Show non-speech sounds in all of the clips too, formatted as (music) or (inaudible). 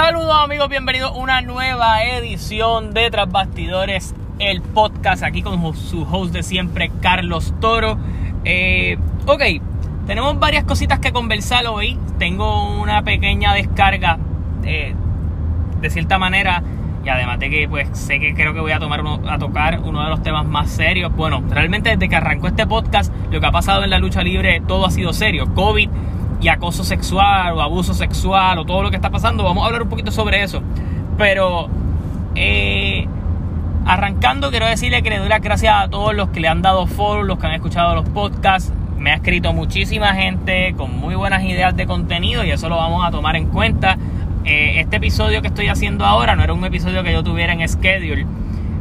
Saludos amigos, bienvenidos a una nueva edición de Tras Bastidores, el podcast aquí con su host de siempre, Carlos Toro. Eh, ok, tenemos varias cositas que conversar hoy. Tengo una pequeña descarga, eh, de cierta manera, y además de que pues sé que creo que voy a, tomar a tocar uno de los temas más serios. Bueno, realmente desde que arrancó este podcast, lo que ha pasado en la lucha libre, todo ha sido serio. COVID y acoso sexual o abuso sexual o todo lo que está pasando. Vamos a hablar un poquito sobre eso. Pero eh, arrancando, quiero decirle que le doy las gracias a todos los que le han dado follow, los que han escuchado los podcasts. Me ha escrito muchísima gente con muy buenas ideas de contenido y eso lo vamos a tomar en cuenta. Eh, este episodio que estoy haciendo ahora no era un episodio que yo tuviera en schedule.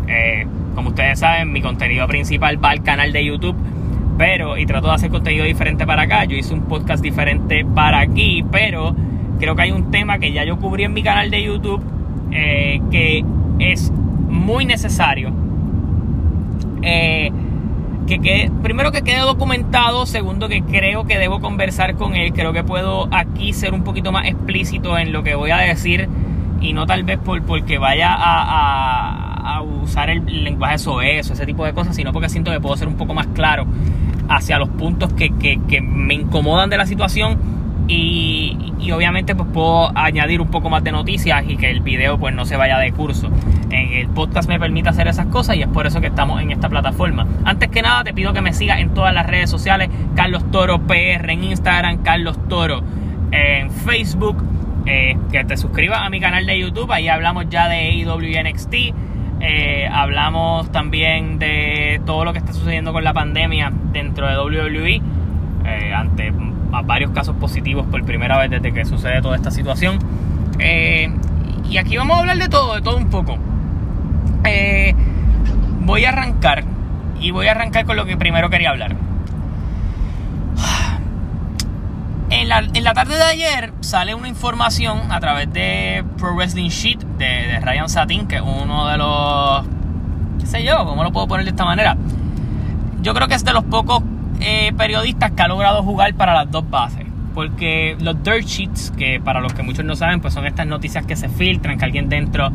Eh, como ustedes saben, mi contenido principal va al canal de YouTube pero, y trato de hacer contenido diferente para acá. Yo hice un podcast diferente para aquí, pero creo que hay un tema que ya yo cubrí en mi canal de YouTube eh, que es muy necesario. Eh, que quede, primero que quede documentado, segundo que creo que debo conversar con él, creo que puedo aquí ser un poquito más explícito en lo que voy a decir y no tal vez por porque vaya a, usar el lenguaje eso, ese tipo de cosas, sino porque siento que puedo ser un poco más claro hacia los puntos que, me incomodan de la situación y, obviamente pues puedo añadir un poco más de noticias y que el video pues no se vaya de curso. En el podcast me permite hacer esas cosas y es por eso que estamos en esta plataforma. Antes que nada te pido que me sigas en todas las redes sociales, Carlos Toro PR en Instagram, Carlos Toro en Facebook, eh, que te suscribas a mi canal de YouTube, ahí hablamos ya de AEW y NXT eh, hablamos también de todo lo que está sucediendo con la pandemia dentro de WWE, eh, ante varios casos positivos por primera vez desde que sucede toda esta situación. Eh, y aquí vamos a hablar de todo, de todo un poco. voy a arrancar y voy a arrancar con lo que primero quería hablar. En la, tarde de ayer sale una información a través de Pro Wrestling Sheet de, Ryan Satin, que es uno de los. ¿Qué sé yo? ¿Cómo lo puedo poner de esta manera? Yo creo que es de los pocos eh, periodistas que ha logrado jugar para las dos bases. Porque los dirt sheets, que para los que muchos no saben, pues son estas noticias que se filtran, que alguien dentro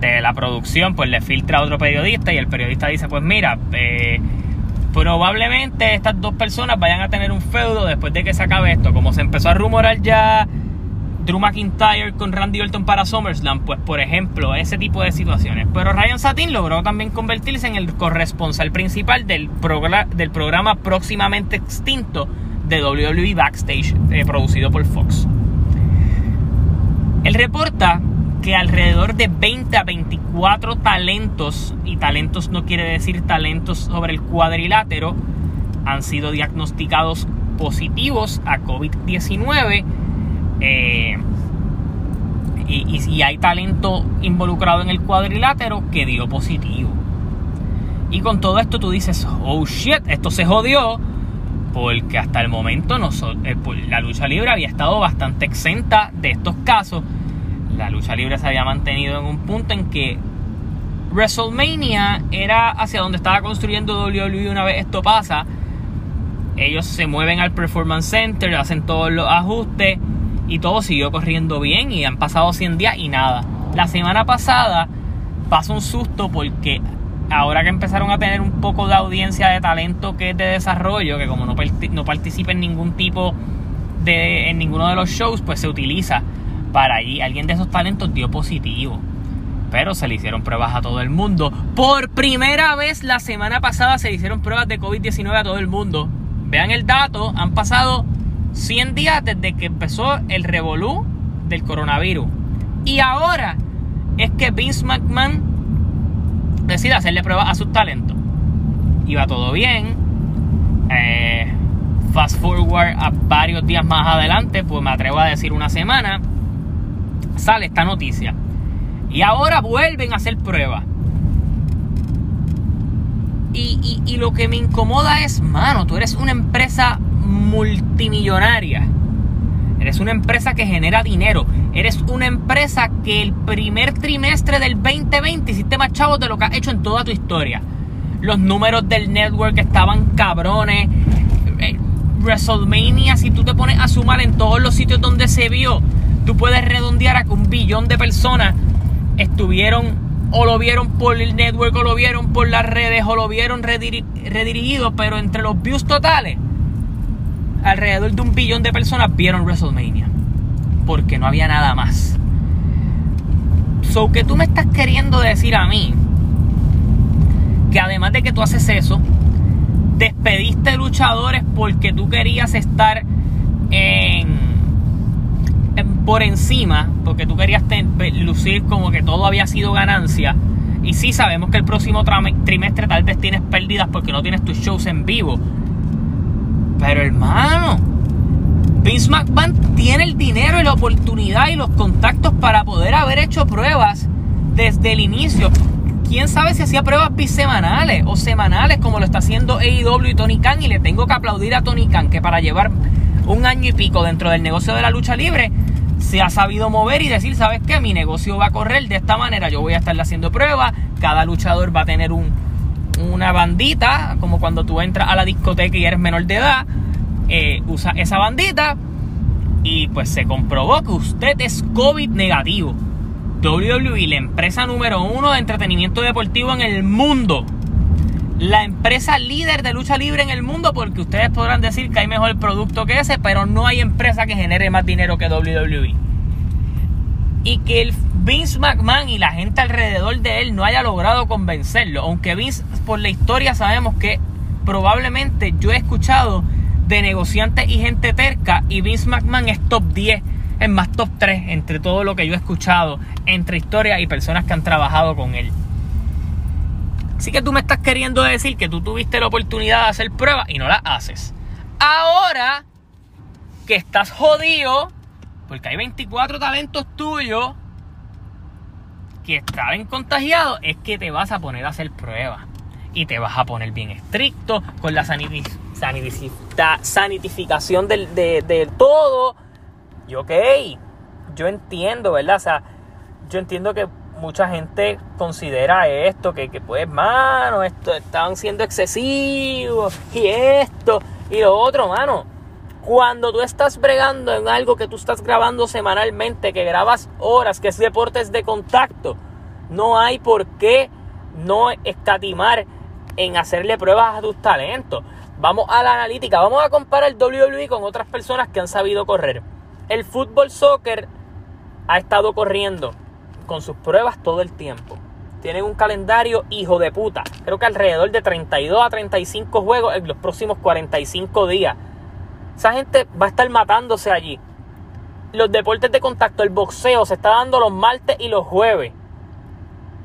de la producción pues le filtra a otro periodista y el periodista dice, pues mira, eh, probablemente estas dos personas vayan a tener un feudo después de que se acabe esto. Como se empezó a rumorar ya Drew McIntyre con Randy Orton para SummerSlam, pues por ejemplo, ese tipo de situaciones. Pero Ryan Satin logró también convertirse en el corresponsal principal del, del programa próximamente extinto de WWE Backstage, eh, producido por Fox. Él reporta que alrededor de 20 a 24 talentos, y talentos no quiere decir talentos sobre el cuadrilátero, han sido diagnosticados positivos a COVID-19. Eh, y, y, hay talento involucrado en el cuadrilátero que dio positivo. Y con todo esto tú dices, oh shit, esto se jodió. Porque hasta el momento eh, pues, la lucha libre había estado bastante exenta de estos casos la lucha libre se había mantenido en un punto en que WrestleMania era hacia donde estaba construyendo WWE una vez esto pasa. Ellos se mueven al Performance Center, hacen todos los ajustes y todo siguió corriendo bien y han pasado 100 días y nada. La semana pasada pasó un susto porque ahora que empezaron a tener un poco de audiencia de talento que es de desarrollo, que como no, no participa en ningún tipo de en ninguno de los shows, pues se utiliza para allí. Alguien de esos talentos dio positivo. Pero se le hicieron pruebas a todo el mundo. Por primera vez la semana pasada se le hicieron pruebas de COVID-19 a todo el mundo. Vean el dato, han pasado 100 días desde que empezó el revolú del coronavirus. Y ahora es que Vince McMahon decide hacerle pruebas a sus talentos. Iba todo bien. Eh, fast forward a varios días más adelante, pues me atrevo a decir una semana sale esta noticia. Y ahora vuelven a hacer pruebas. Y, lo que me incomoda es, mano, tú eres una empresa multimillonaria. Eres una empresa que genera dinero. Eres una empresa que el primer trimestre del 2020 hiciste más chavos de lo que has hecho en toda tu historia. Los números del network estaban cabrones. Eh, WrestleMania, si tú te pones a sumar en todos los sitios donde se vio, tú puedes redondear a que un billón de personas estuvieron o lo vieron por el network o lo vieron por las redes o lo vieron redirigido, pero entre los views totales, alrededor de un billón de personas vieron WrestleMania. Porque no había nada más. So que tú me estás queriendo decir a mí que además de que tú haces eso, despediste luchadores porque tú querías estar en, por encima, porque tú querías lucir como que todo había sido ganancia. Y sí sabemos que el próximo trimestre tal vez tienes pérdidas porque no tienes tus shows en vivo. Pero hermano, Vince McMahon tiene el dinero y la oportunidad y los contactos para poder haber hecho pruebas desde el inicio quién sabe si hacía pruebas bisemanales o semanales como lo está haciendo AEW y Tony Khan. Y le tengo que aplaudir a Tony Khan que para llevar un año y pico dentro del negocio de la lucha libre se ha sabido mover y decir, ¿sabes qué? Mi negocio va a correr de esta manera. Yo voy a estarle haciendo pruebas. Cada luchador va a tener un, una bandita, como cuando tú entras a la discoteca y eres menor de edad. Eh, usa esa bandita y pues se comprobó que usted es COVID negativo. WWE, la empresa número uno de entretenimiento deportivo en el mundo. La empresa líder de lucha libre en el mundo, porque ustedes podrán decir que hay mejor producto que ese, pero no hay empresa que genere más dinero que WWE. Y que el Vince McMahon y la gente alrededor de él no haya logrado convencerlo. Aunque Vince, por la historia, sabemos que probablemente yo he escuchado de negociantes y gente terca y Vince McMahon es top 10 es más top 3 entre todo lo que yo he escuchado, entre historias y personas que han trabajado con él. Así que tú me estás queriendo decir que tú tuviste la oportunidad de hacer pruebas y no la haces. Ahora que estás jodido, porque hay 24 talentos tuyos que estaban contagiados, es que te vas a poner a hacer pruebas. Y te vas a poner bien estricto con la sanitificación del, de todo y ok, yo entiendo, ¿verdad? O sea, yo entiendo que mucha gente considera esto, que, que pues, mano, esto estaban siendo excesivos, y esto, y lo otro, mano. Cuando tú estás bregando en algo que tú estás grabando semanalmente, que grabas horas, que es deportes de contacto, no hay por qué no escatimar en hacerle pruebas a tus talentos. Vamos a la analítica, vamos a comparar el WWE con otras personas que han sabido correr. El fútbol soccer ha estado corriendo con sus pruebas todo el tiempo. Tienen un calendario hijo de puta. Creo que alrededor de 32 a 35 juegos en los próximos 45 días. Esa gente va a estar matándose allí. Los deportes de contacto, el boxeo se está dando los martes y los jueves.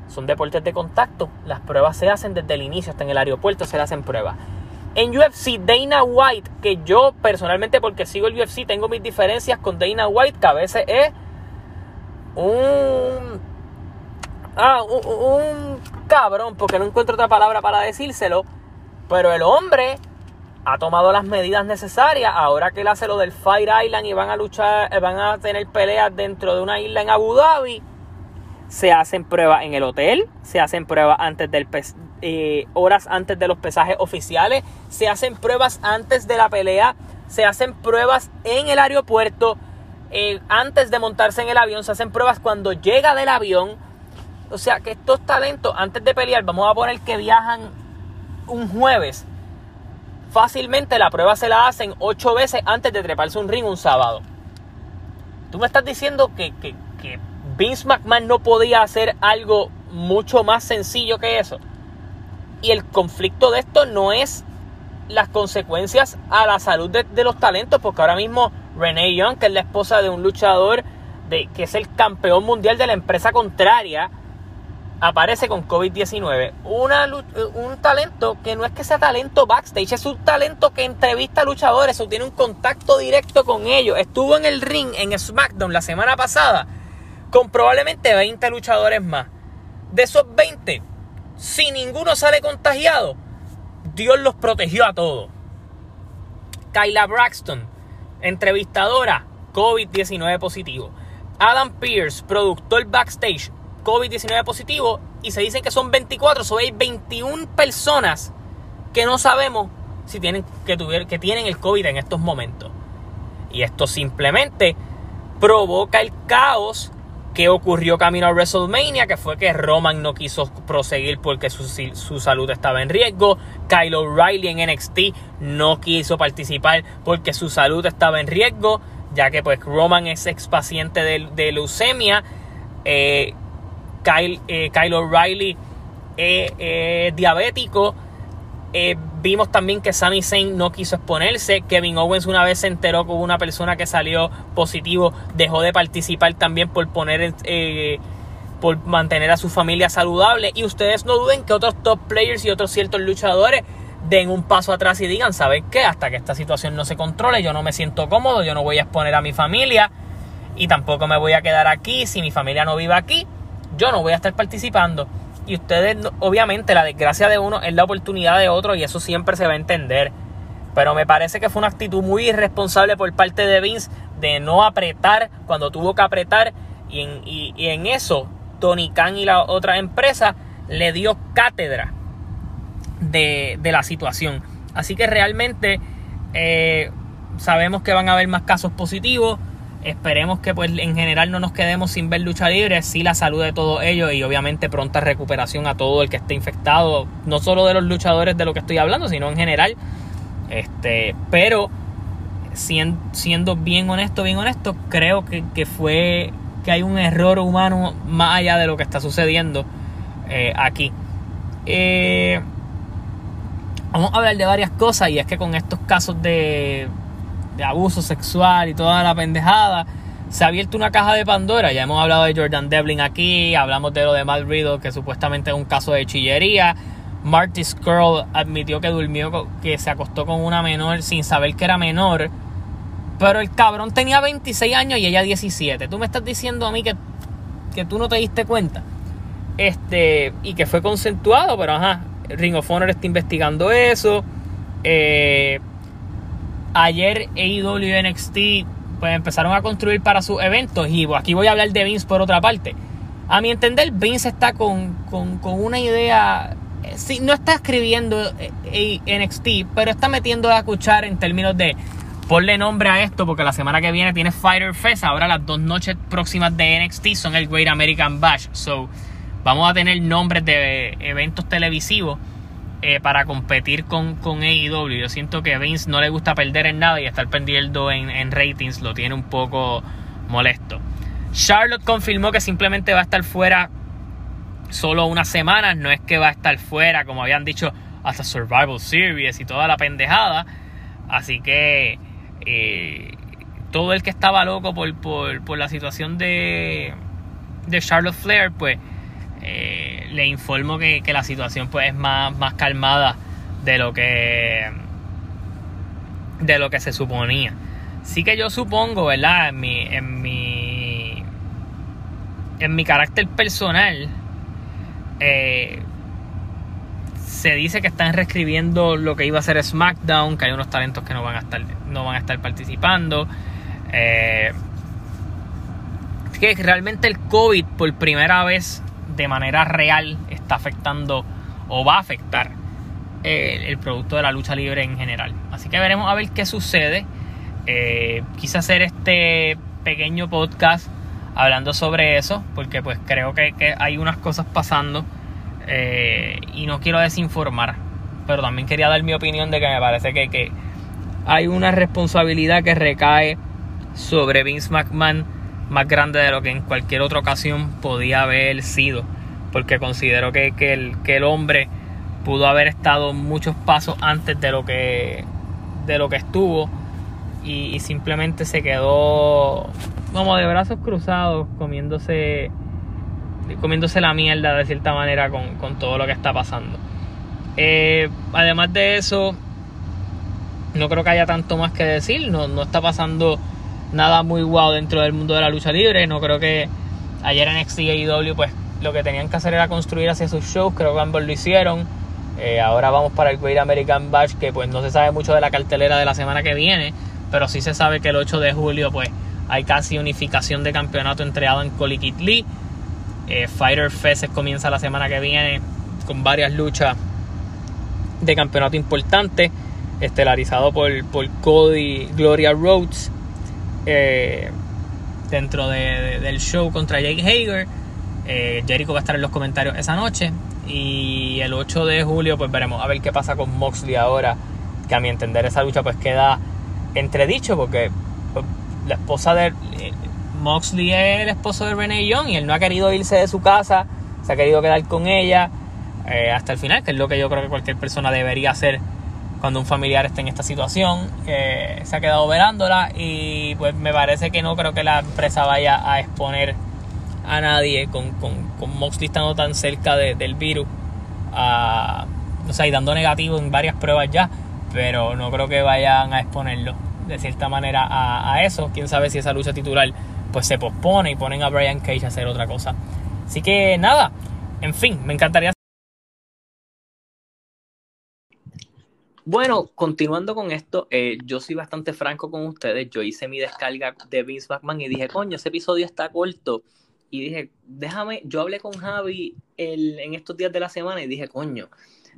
Son deportes de contacto. Las pruebas se hacen desde el inicio, hasta en el aeropuerto se le hacen pruebas. En UFC, Dana White, que yo personalmente, porque sigo el UFC, tengo mis diferencias con Dana White, que a veces es un. Ah, un, cabrón, porque no encuentro otra palabra para decírselo. Pero el hombre ha tomado las medidas necesarias. Ahora que él hace lo del Fire Island y van a luchar, eh, van a tener peleas dentro de una isla en Abu Dhabi. Se hacen pruebas en el hotel, se hacen pruebas antes del, eh, horas antes de los pesajes oficiales, se hacen pruebas antes de la pelea, se hacen pruebas en el aeropuerto, eh, antes de montarse en el avión, se hacen pruebas cuando llega del avión. O sea que estos talentos, antes de pelear, vamos a poner que viajan un jueves. Fácilmente la prueba se la hacen ocho veces antes de treparse un ring un sábado. Tú me estás diciendo que, que, que Vince McMahon no podía hacer algo mucho más sencillo que eso. Y el conflicto de esto no es las consecuencias a la salud de, los talentos, porque ahora mismo Renee Young, que es la esposa de un luchador de, que es el campeón mundial de la empresa contraria, aparece con COVID-19. Un talento que no es que sea talento backstage, es un talento que entrevista a luchadores o tiene un contacto directo con ellos. Estuvo en el ring en SmackDown la semana pasada con probablemente 20 luchadores más. De esos 20, si ninguno sale contagiado, Dios los protegió a todos. Kyla Braxton, entrevistadora, COVID-19 positivo. Adam Pierce, productor backstage, COVID-19 positivo. Y se dicen que son 24, o hay 21 personas que no sabemos si tienen, que, que tienen el COVID en estos momentos. Y esto simplemente provoca el caos que ocurrió camino a WrestleMania, que fue que Roman no quiso proseguir porque su, su, salud estaba en riesgo. Kyle O'Reilly en NXT no quiso participar porque su salud estaba en riesgo, ya que pues Roman es ex paciente de, leucemia. Eh, Kyle, eh, Kyle O'Reilly es diabético. Vimos también que Sami Zayn no quiso exponerse. Kevin Owens una vez se enteró que una persona que salió positivo, dejó de participar también por poner eh, por mantener a su familia saludable. Y ustedes no duden que otros top players y otros ciertos luchadores den un paso atrás y digan, ¿saben qué? Hasta que esta situación no se controle, yo no me siento cómodo, yo no voy a exponer a mi familia y tampoco me voy a quedar aquí si mi familia no vive aquí. Yo no voy a estar participando y ustedes, obviamente, la desgracia de uno es la oportunidad de otro y eso siempre se va a entender. Pero me parece que fue una actitud muy irresponsable por parte de Vince de no apretar cuando tuvo que apretar y en, en eso Tony Khan y la otra empresa le dio cátedra de, la situación. Así que realmente eh, sabemos que van a haber más casos positivos. Esperemos que pues en general no nos quedemos sin ver lucha libre, sí la salud de todos ellos y obviamente pronta recuperación a todo el que esté infectado, no solo de los luchadores de lo que estoy hablando, sino en general. Este, pero siendo, bien honesto, bien honesto, creo que, fue que hay un error humano más allá de lo que está sucediendo eh, aquí. Eh, vamos a hablar de varias cosas y es que con estos casos de abuso sexual y toda la pendejada, se ha abierto una caja de Pandora. Ya hemos hablado de Jordan Devlin aquí, hablamos de lo de Matt Riddle, que supuestamente es un caso de chillería. Marty Skrull admitió que durmió, que se acostó con una menor sin saber que era menor. Pero el cabrón tenía 26 años y ella 17. Tú me estás diciendo a mí que, que tú no te diste cuenta. Este, y que fue consentuado, pero ajá, Ring of Honor está investigando eso. Eh, ayer AEW NXT pues empezaron a construir para sus eventos y aquí voy a hablar de Vince por otra parte. A mi entender, Vince está con, una idea, eh, sí, no está escribiendo eh, NXT, pero está metiendo a escuchar en términos de ponle nombre a esto porque la semana que viene tiene Fighter Fest, ahora las dos noches próximas de NXT son el Great American Bash, so vamos a tener nombres de eventos televisivos eh, para competir con, con AEW. Yo siento que Vince no le gusta perder en nada y estar perdiendo en, ratings lo tiene un poco molesto. Charlotte confirmó que simplemente va a estar fuera solo unas semanas, no es que va a estar fuera, como habían dicho, hasta Survival Series y toda la pendejada. Así que eh, todo el que estaba loco por, por, la situación de, de Charlotte Flair, pues eh, le informo que, la situación pues es más, más calmada de lo que de lo que se suponía. Sí que yo supongo, ¿verdad? En mi, en mi, en mi carácter personal, eh, se dice que están reescribiendo lo que iba a ser SmackDown, que hay unos talentos que no van a estar, no van a estar participando. Eh, que realmente el COVID por primera vez de manera real está afectando o va a afectar eh, el producto de la lucha libre en general. Así que veremos a ver qué sucede. Eh, quise hacer este pequeño podcast hablando sobre eso porque pues creo que, hay unas cosas pasando eh, y no quiero desinformar pero también quería dar mi opinión de que me parece que, que hay una responsabilidad que recae sobre Vince McMahon más grande de lo que en cualquier otra ocasión podía haber sido. Porque considero que, el, que el hombre pudo haber estado muchos pasos antes de lo que, de lo que estuvo. Y, simplemente se quedó como de brazos cruzados comiéndose comiéndose la mierda de cierta manera con, todo lo que está pasando. Eh, además de eso, no creo que haya tanto más que decir. No, no está pasando nada muy guau dentro del mundo de la lucha libre. No creo que ayer en NXT pues lo que tenían que hacer era construir hacia sus shows. Creo que ambos lo hicieron. Eh, ahora vamos para el Great American Bash, que pues no se sabe mucho de la cartelera de la semana que viene, pero sí se sabe que el 8 de julio pues hay casi unificación de campeonato entre Adam Cole y Lee. Eh, Fighter Fest comienza la semana que viene con varias luchas de campeonato importantes, estelarizado por, por Cody Gloria Rhodes. Eh, dentro del show contra Jake Hager. Eh, Jericho va a estar en los comentarios esa noche. Y el 8 de julio, pues veremos a ver qué pasa con Moxley ahora. Que a mi entender esa lucha pues queda entredicho porque pues, la esposa de eh, Moxley es el esposo de Renee Young y él no ha querido irse de su casa, se ha querido quedar con ella eh, hasta el final, que es lo que yo creo que cualquier persona debería hacer cuando un familiar esté en esta situación. se ha quedado verándola y pues me parece que no creo que la empresa vaya a exponer a nadie con, con, con Moxley estando tan cerca del virus. o sea, y dando negativo en varias pruebas ya, pero no creo que vayan a exponerlo de cierta manera a, eso. Quién sabe si esa lucha titular pues se pospone y ponen a Brian Cage a hacer otra cosa. Así que nada, en fin, me encantaría. Bueno, continuando con esto, eh, yo soy bastante franco con ustedes. Yo hice mi descarga de Vince McMahon y dije, coño, ese episodio está corto y dije, déjame, yo hablé con Javi en estos días de la semana y dije, coño,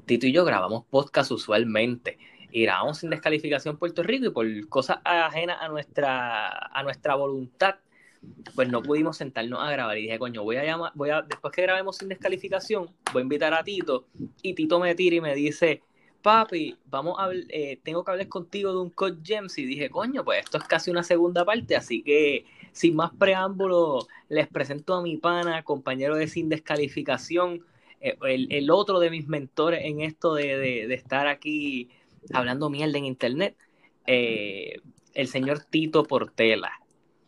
Tito y yo grabamos podcast usualmente. Y grabamos sin descalificación Puerto Rico y por cosas ajenas a nuestra, a nuestra voluntad, pues no pudimos sentarnos a grabar y dije, coño, voy a llamar, voy a, después que grabemos sin descalificación, voy a invitar a Tito y Tito me tira y me dice, papi, vamos a eh, tengo que hablar contigo de un Code Gems y dije, coño, pues esto es casi una segunda parte, así que sin más preámbulo, les presento a mi pana, compañero de Sin Descalificación, eh, el, otro de mis mentores en esto de, estar aquí hablando mierda en internet, eh, el señor Tito Portela.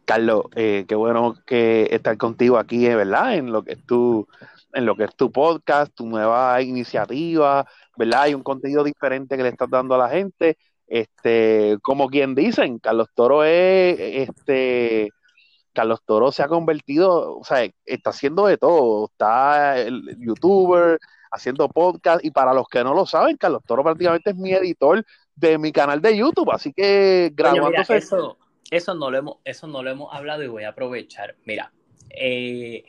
Carlos, qué bueno que estar contigo aquí, ¿verdad? En lo que es tu, en lo que es tu podcast, tu nueva iniciativa, ¿verdad? Hay un contenido diferente que le estás dando a la gente. Este, como quien dicen, Carlos Toro es este Carlos Toro se ha convertido, o sea, está haciendo de todo, está el youtuber, haciendo podcast, y para los que no lo saben, Carlos Toro prácticamente es mi editor de mi canal de YouTube, así que grabándose... eso, eso, no lo hemos, eso no lo hemos hablado y voy a aprovechar. Mira, eh,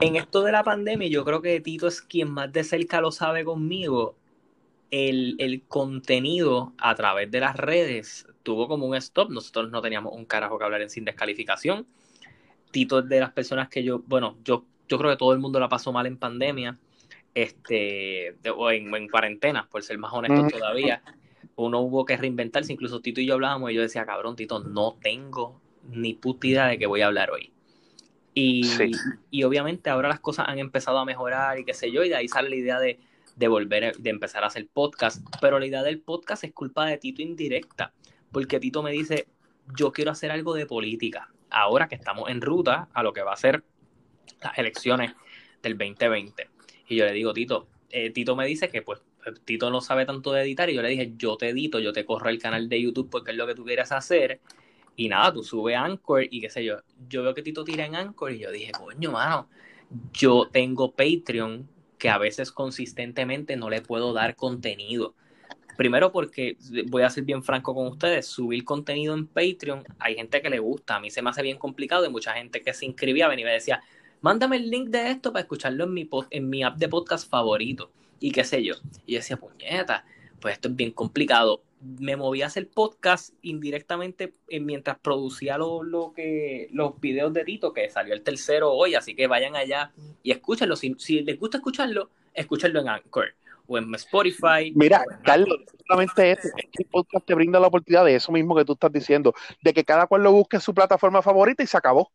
en esto de la pandemia, yo creo que Tito es quien más de cerca lo sabe conmigo. El, el contenido a través de las redes tuvo como un stop. Nosotros no teníamos un carajo que hablar en sin descalificación. Tito es de las personas que yo, bueno, yo, yo creo que todo el mundo la pasó mal en pandemia, este, o en, cuarentena, por ser más honesto todavía. Uno hubo que reinventarse, incluso Tito y yo hablábamos y yo decía, cabrón, Tito, no tengo ni puta idea de qué voy a hablar hoy. Y, y obviamente ahora las cosas han empezado a mejorar y qué sé yo, y de ahí sale la idea de, de volver, de empezar a hacer podcast. Pero la idea del podcast es culpa de Tito indirecta, porque Tito me dice, yo quiero hacer algo de política ahora que estamos en ruta a lo que va a ser las elecciones del 2020. Y yo le digo, Tito, eh, Tito me dice que pues Tito no sabe tanto de editar y yo le dije, yo te edito, yo te corro el canal de YouTube porque es lo que tú quieras hacer. Y nada, tú sube Anchor y qué sé yo. Yo veo que Tito tira en Anchor y yo dije, coño, mano, yo tengo Patreon que a veces consistentemente no le puedo dar contenido. Primero porque, voy a ser bien franco con ustedes, subir contenido en Patreon, hay gente que le gusta, a mí se me hace bien complicado y mucha gente que se inscribía venía y me decía, mándame el link de esto para escucharlo en mi, en mi app de podcast favorito y qué sé yo. Y yo decía, puñeta, pues esto es bien complicado. Me moví a hacer podcast indirectamente mientras producía lo, lo, que, los videos de Tito, que salió el tercero hoy, así que vayan allá y escúchenlo. Si, si les gusta escucharlo, escúchenlo en Anchor o en Spotify. Mira, Carlos, solamente es, que el podcast te brinda la oportunidad de eso mismo que tú estás diciendo, de que cada cual lo busque en su plataforma favorita y se acabó.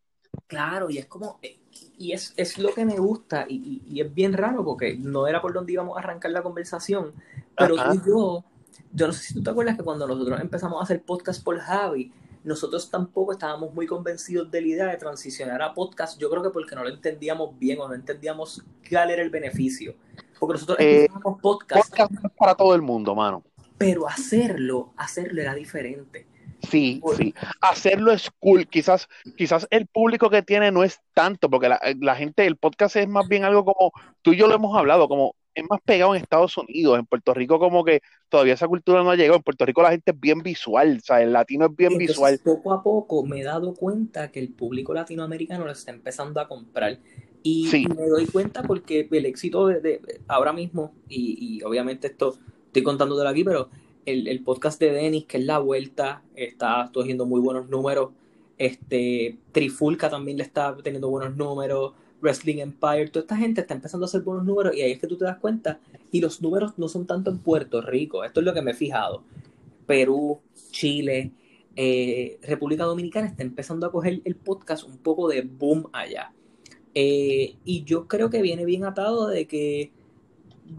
Claro, y es como, eh, y es, es lo que me gusta, y, y, es bien raro porque no era por donde íbamos a arrancar la conversación, pero tú y yo, yo no sé si tú te acuerdas que cuando nosotros empezamos a hacer podcast por Javi, nosotros tampoco estábamos muy convencidos de la idea de transicionar a podcast, yo creo que porque no lo entendíamos bien o no entendíamos cuál era el beneficio. Porque nosotros eh, podcast. Podcast para todo el mundo, mano. Pero hacerlo, hacerlo era diferente. Sí, sí. Hacerlo es cool. Quizás, quizás el público que tiene no es tanto, porque la, gente, el podcast es más bien algo como, tú y yo lo hemos hablado, como es más pegado en Estados Unidos, en Puerto Rico como que todavía esa cultura no ha llegado, en Puerto Rico la gente es bien visual, o sea, el latino es bien visual. Poco a poco me he dado cuenta que el público latinoamericano lo está empezando a comprar y, me doy cuenta porque el éxito de, ahora mismo, y, obviamente esto estoy contándolo aquí, pero el, podcast de Denis, que es la vuelta, está cogiendo muy buenos números. Este, Trifulca también le está teniendo buenos números. Wrestling Empire, toda esta gente está empezando a hacer buenos números y ahí es que tú te das cuenta. Y los números no son tanto en Puerto Rico, esto es lo que me he fijado. Perú, Chile, eh, República Dominicana está empezando a coger el podcast un poco de boom allá. Eh, y yo creo que viene bien atado de que,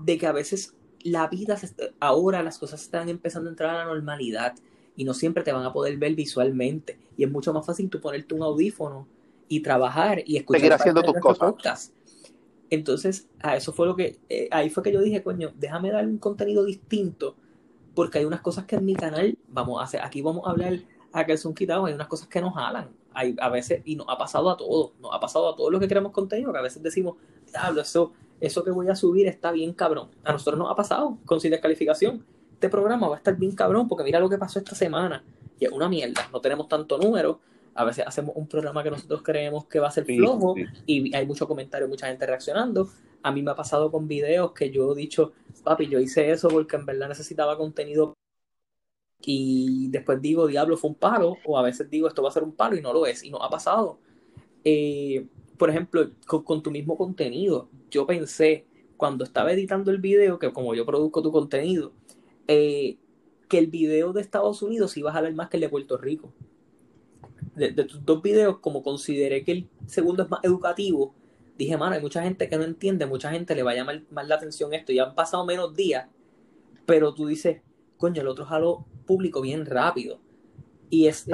de que a veces la vida, ahora las cosas están empezando a entrar a la normalidad y no siempre te van a poder ver visualmente. Y es mucho más fácil tú ponerte un audífono y trabajar y escuchar. Seguir haciendo tus cosas. Entonces, a eso fue lo que, eh, ahí fue que yo dije, coño, déjame dar un contenido distinto, porque hay unas cosas que en mi canal, vamos a hacer, aquí vamos a hablar a que son quitados, hay unas cosas que nos jalan, hay, a veces, y nos ha pasado a todos, nos ha pasado a todos los que queremos contenido, que a veces decimos, diablo, eso, eso que voy a subir está bien cabrón. A nosotros nos ha pasado con sin descalificación. Este programa va a estar bien cabrón, porque mira lo que pasó esta semana. Y es una mierda, no tenemos tanto número, a veces hacemos un programa que nosotros creemos que va a ser flojo y hay mucho comentario, mucha gente reaccionando. A mí me ha pasado con videos que yo he dicho, papi, yo hice eso porque en verdad necesitaba contenido y después digo, diablo, fue un palo, o a veces digo, esto va a ser un palo y no lo es, y no ha pasado. Eh, por ejemplo, con, tu mismo contenido, yo pensé cuando estaba editando el video, que como yo produzco tu contenido, eh, que el video de Estados Unidos iba a jalar más que el de Puerto Rico de, tus dos videos, como consideré que el segundo es más educativo, dije, mano, hay mucha gente que no entiende, mucha gente le va a llamar más la atención esto, ya han pasado menos días, pero tú dices, coño, el otro jalo público bien rápido. Y es,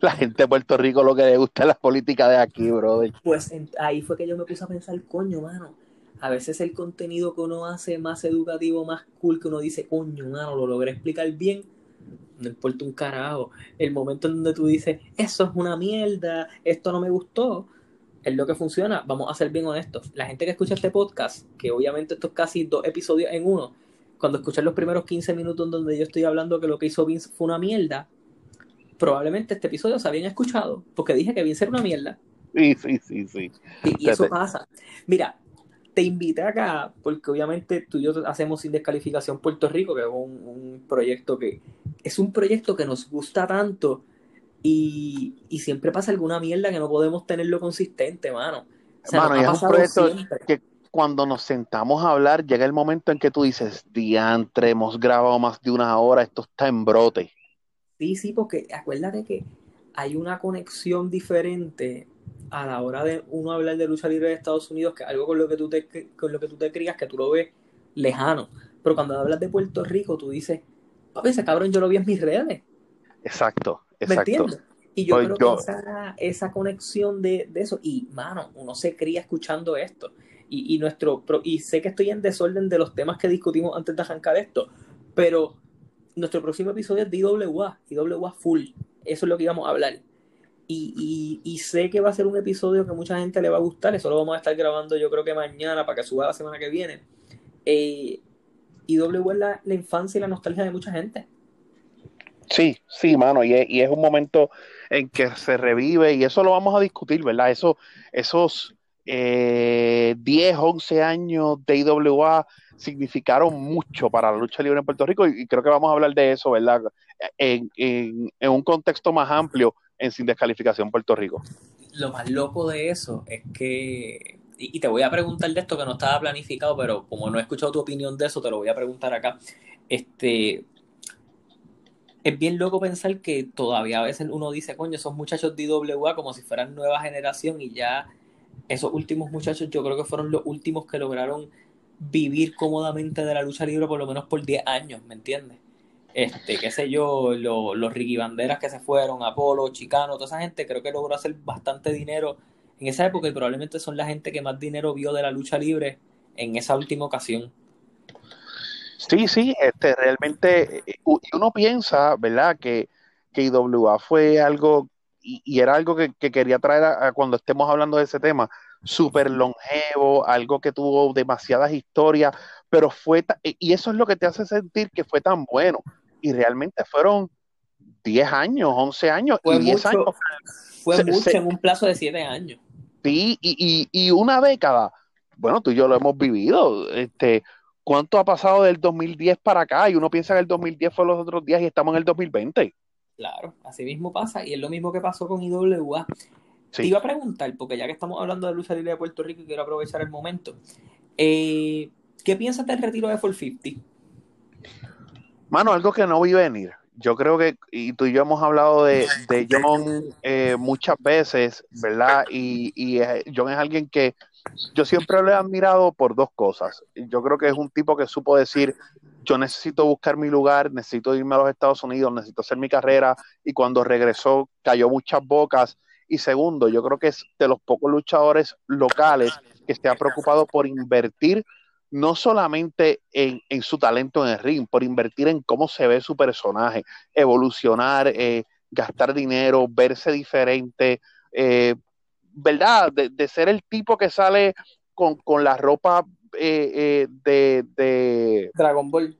la gente de Puerto Rico lo que le gusta es la política de aquí, brother. Pues ahí fue que yo me puse a pensar, coño, mano, a veces el contenido que uno hace más educativo, más cool, que uno dice, coño, mano, lo logré explicar bien, no importa un carajo. El momento en donde tú dices, eso es una mierda, esto no me gustó, es lo que funciona. Vamos a ser bien honestos. La gente que escucha este podcast, que obviamente esto es casi dos episodios en uno, cuando escuchan los primeros 15 minutos donde yo estoy hablando que lo que hizo Vince fue una mierda, probablemente este episodio se habían escuchado, porque dije que Vince era una mierda. Sí, sí, sí, sí. y eso pasa. Mira, te invité acá porque obviamente tú y yo hacemos sin descalificación Puerto Rico, que es un, proyecto que es un proyecto que nos gusta tanto y, siempre pasa alguna mierda que no podemos tenerlo consistente, mano. mano, y es un proyecto que cuando nos sentamos a hablar llega el momento en que tú dices, diantre, hemos grabado más de una hora, esto está en brote. Sí, sí, porque acuérdate que hay una conexión diferente a la hora de uno hablar de lucha libre de Estados Unidos, que es algo con lo que tú te, con lo que tú te crías, que tú lo ves lejano. Pero cuando hablas de Puerto Rico, tú dices, papi, ese cabrón yo lo vi en mis redes. Exacto, exacto. ¿Me entiendes? Y yo pues creo que esa, esa conexión de, de, eso, y mano, uno se cría escuchando esto. Y, y, nuestro, y sé que estoy en desorden de los temas que discutimos antes de arrancar esto, pero nuestro próximo episodio es de IWA, IWA Full. Eso es lo que íbamos a hablar. Y, sé que va a ser un episodio que mucha gente le va a gustar. Eso lo vamos a estar grabando yo creo que mañana para que suba la semana que viene. Eh, y W es la, infancia y la nostalgia de mucha gente. Sí, sí, mano, y es, un momento en que se revive y eso lo vamos a discutir, ¿verdad? Eso, esos eh, 10, 11 años de IWA significaron mucho para la lucha libre en Puerto Rico y, creo que vamos a hablar de eso, ¿verdad? en un contexto más amplio en sin descalificación Puerto Rico. Lo más loco de eso es que, y, te voy a preguntar de esto que no estaba planificado, pero como no he escuchado tu opinión de eso, te lo voy a preguntar acá. Este, es bien loco pensar que todavía a veces uno dice, coño, esos muchachos de IWA como si fueran nueva generación y ya esos últimos muchachos yo creo que fueron los últimos que lograron vivir cómodamente de la lucha libre por lo menos por 10 años, ¿me entiendes? Este, qué sé yo, los Ricky Banderas que se fueron, Apolo, Chicano, toda esa gente creo que logró hacer bastante dinero en esa época y probablemente son la gente que más dinero vio de la lucha libre en esa última ocasión. Sí, sí, este, realmente uno piensa, ¿verdad? Que, que IWA fue algo, y, era algo que, quería traer a, cuando estemos hablando de ese tema, súper longevo, algo que tuvo demasiadas historias, pero fue, y eso es lo que te hace sentir que fue tan bueno, y realmente fueron 10 años, 11 años fue y 10 años. Fue mucho en un plazo de 7 años. Sí, y, y, una década. Bueno, tú y yo lo hemos vivido. Este, ¿Cuánto ha pasado del 2010 para acá? Y uno piensa que el 2010 fue los otros días y estamos en el 2020. Claro, así mismo pasa y es lo mismo que pasó con IWA. Te iba a preguntar, porque ya que estamos hablando de lucha libre de Puerto Rico y quiero aprovechar el momento, eh, ¿qué piensas del retiro de 450? Mano, algo que no vi venir. Yo creo que, y tú y yo hemos hablado de, John eh, muchas veces, ¿verdad? Y, y eh, John es alguien que yo siempre lo he admirado por dos cosas. Yo creo que es un tipo que supo decir, yo necesito buscar mi lugar, necesito irme a los Estados Unidos, necesito hacer mi carrera, y cuando regresó cayó muchas bocas. Y segundo, yo creo que es de los pocos luchadores locales que se ha preocupado por invertir no solamente en, su talento en el ring, por invertir en cómo se ve su personaje, evolucionar, eh, gastar dinero, verse diferente, eh, ¿verdad? De, ser el tipo que sale con, la ropa eh, de, Dragon Ball.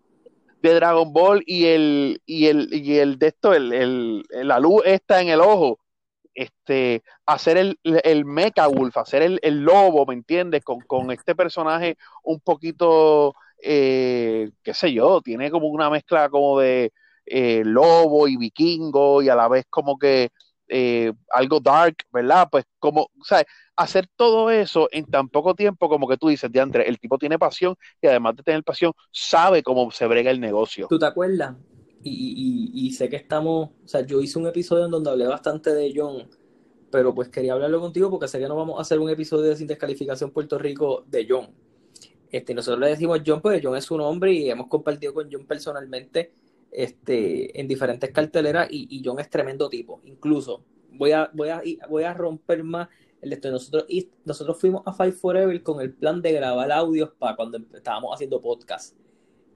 De Dragon Ball y el, y el, y el de esto, el, la luz está en el ojo este, hacer el, el Mecha Wolf, hacer el, el lobo, ¿me entiendes? Con, con, este personaje un poquito, eh, qué sé yo, tiene como una mezcla como de eh, lobo y vikingo y a la vez como que eh, algo dark, ¿verdad? Pues como, ¿sabes? Hacer todo eso en tan poco tiempo como que tú dices, de Andrés, el tipo tiene pasión y además de tener pasión, sabe cómo se brega el negocio. ¿Tú te acuerdas? Y, sé que estamos, o sea, yo hice un episodio en donde hablé bastante de John, pero pues quería hablarlo contigo porque sé que no vamos a hacer un episodio de sin descalificación Puerto Rico de John. Este, nosotros le decimos John porque John es su nombre y hemos compartido con John personalmente este, en diferentes carteleras y, John es tremendo tipo. Incluso voy a, voy a, voy a romper más el esto. Nosotros, y nosotros fuimos a Five Forever con el plan de grabar audios para cuando estábamos haciendo podcast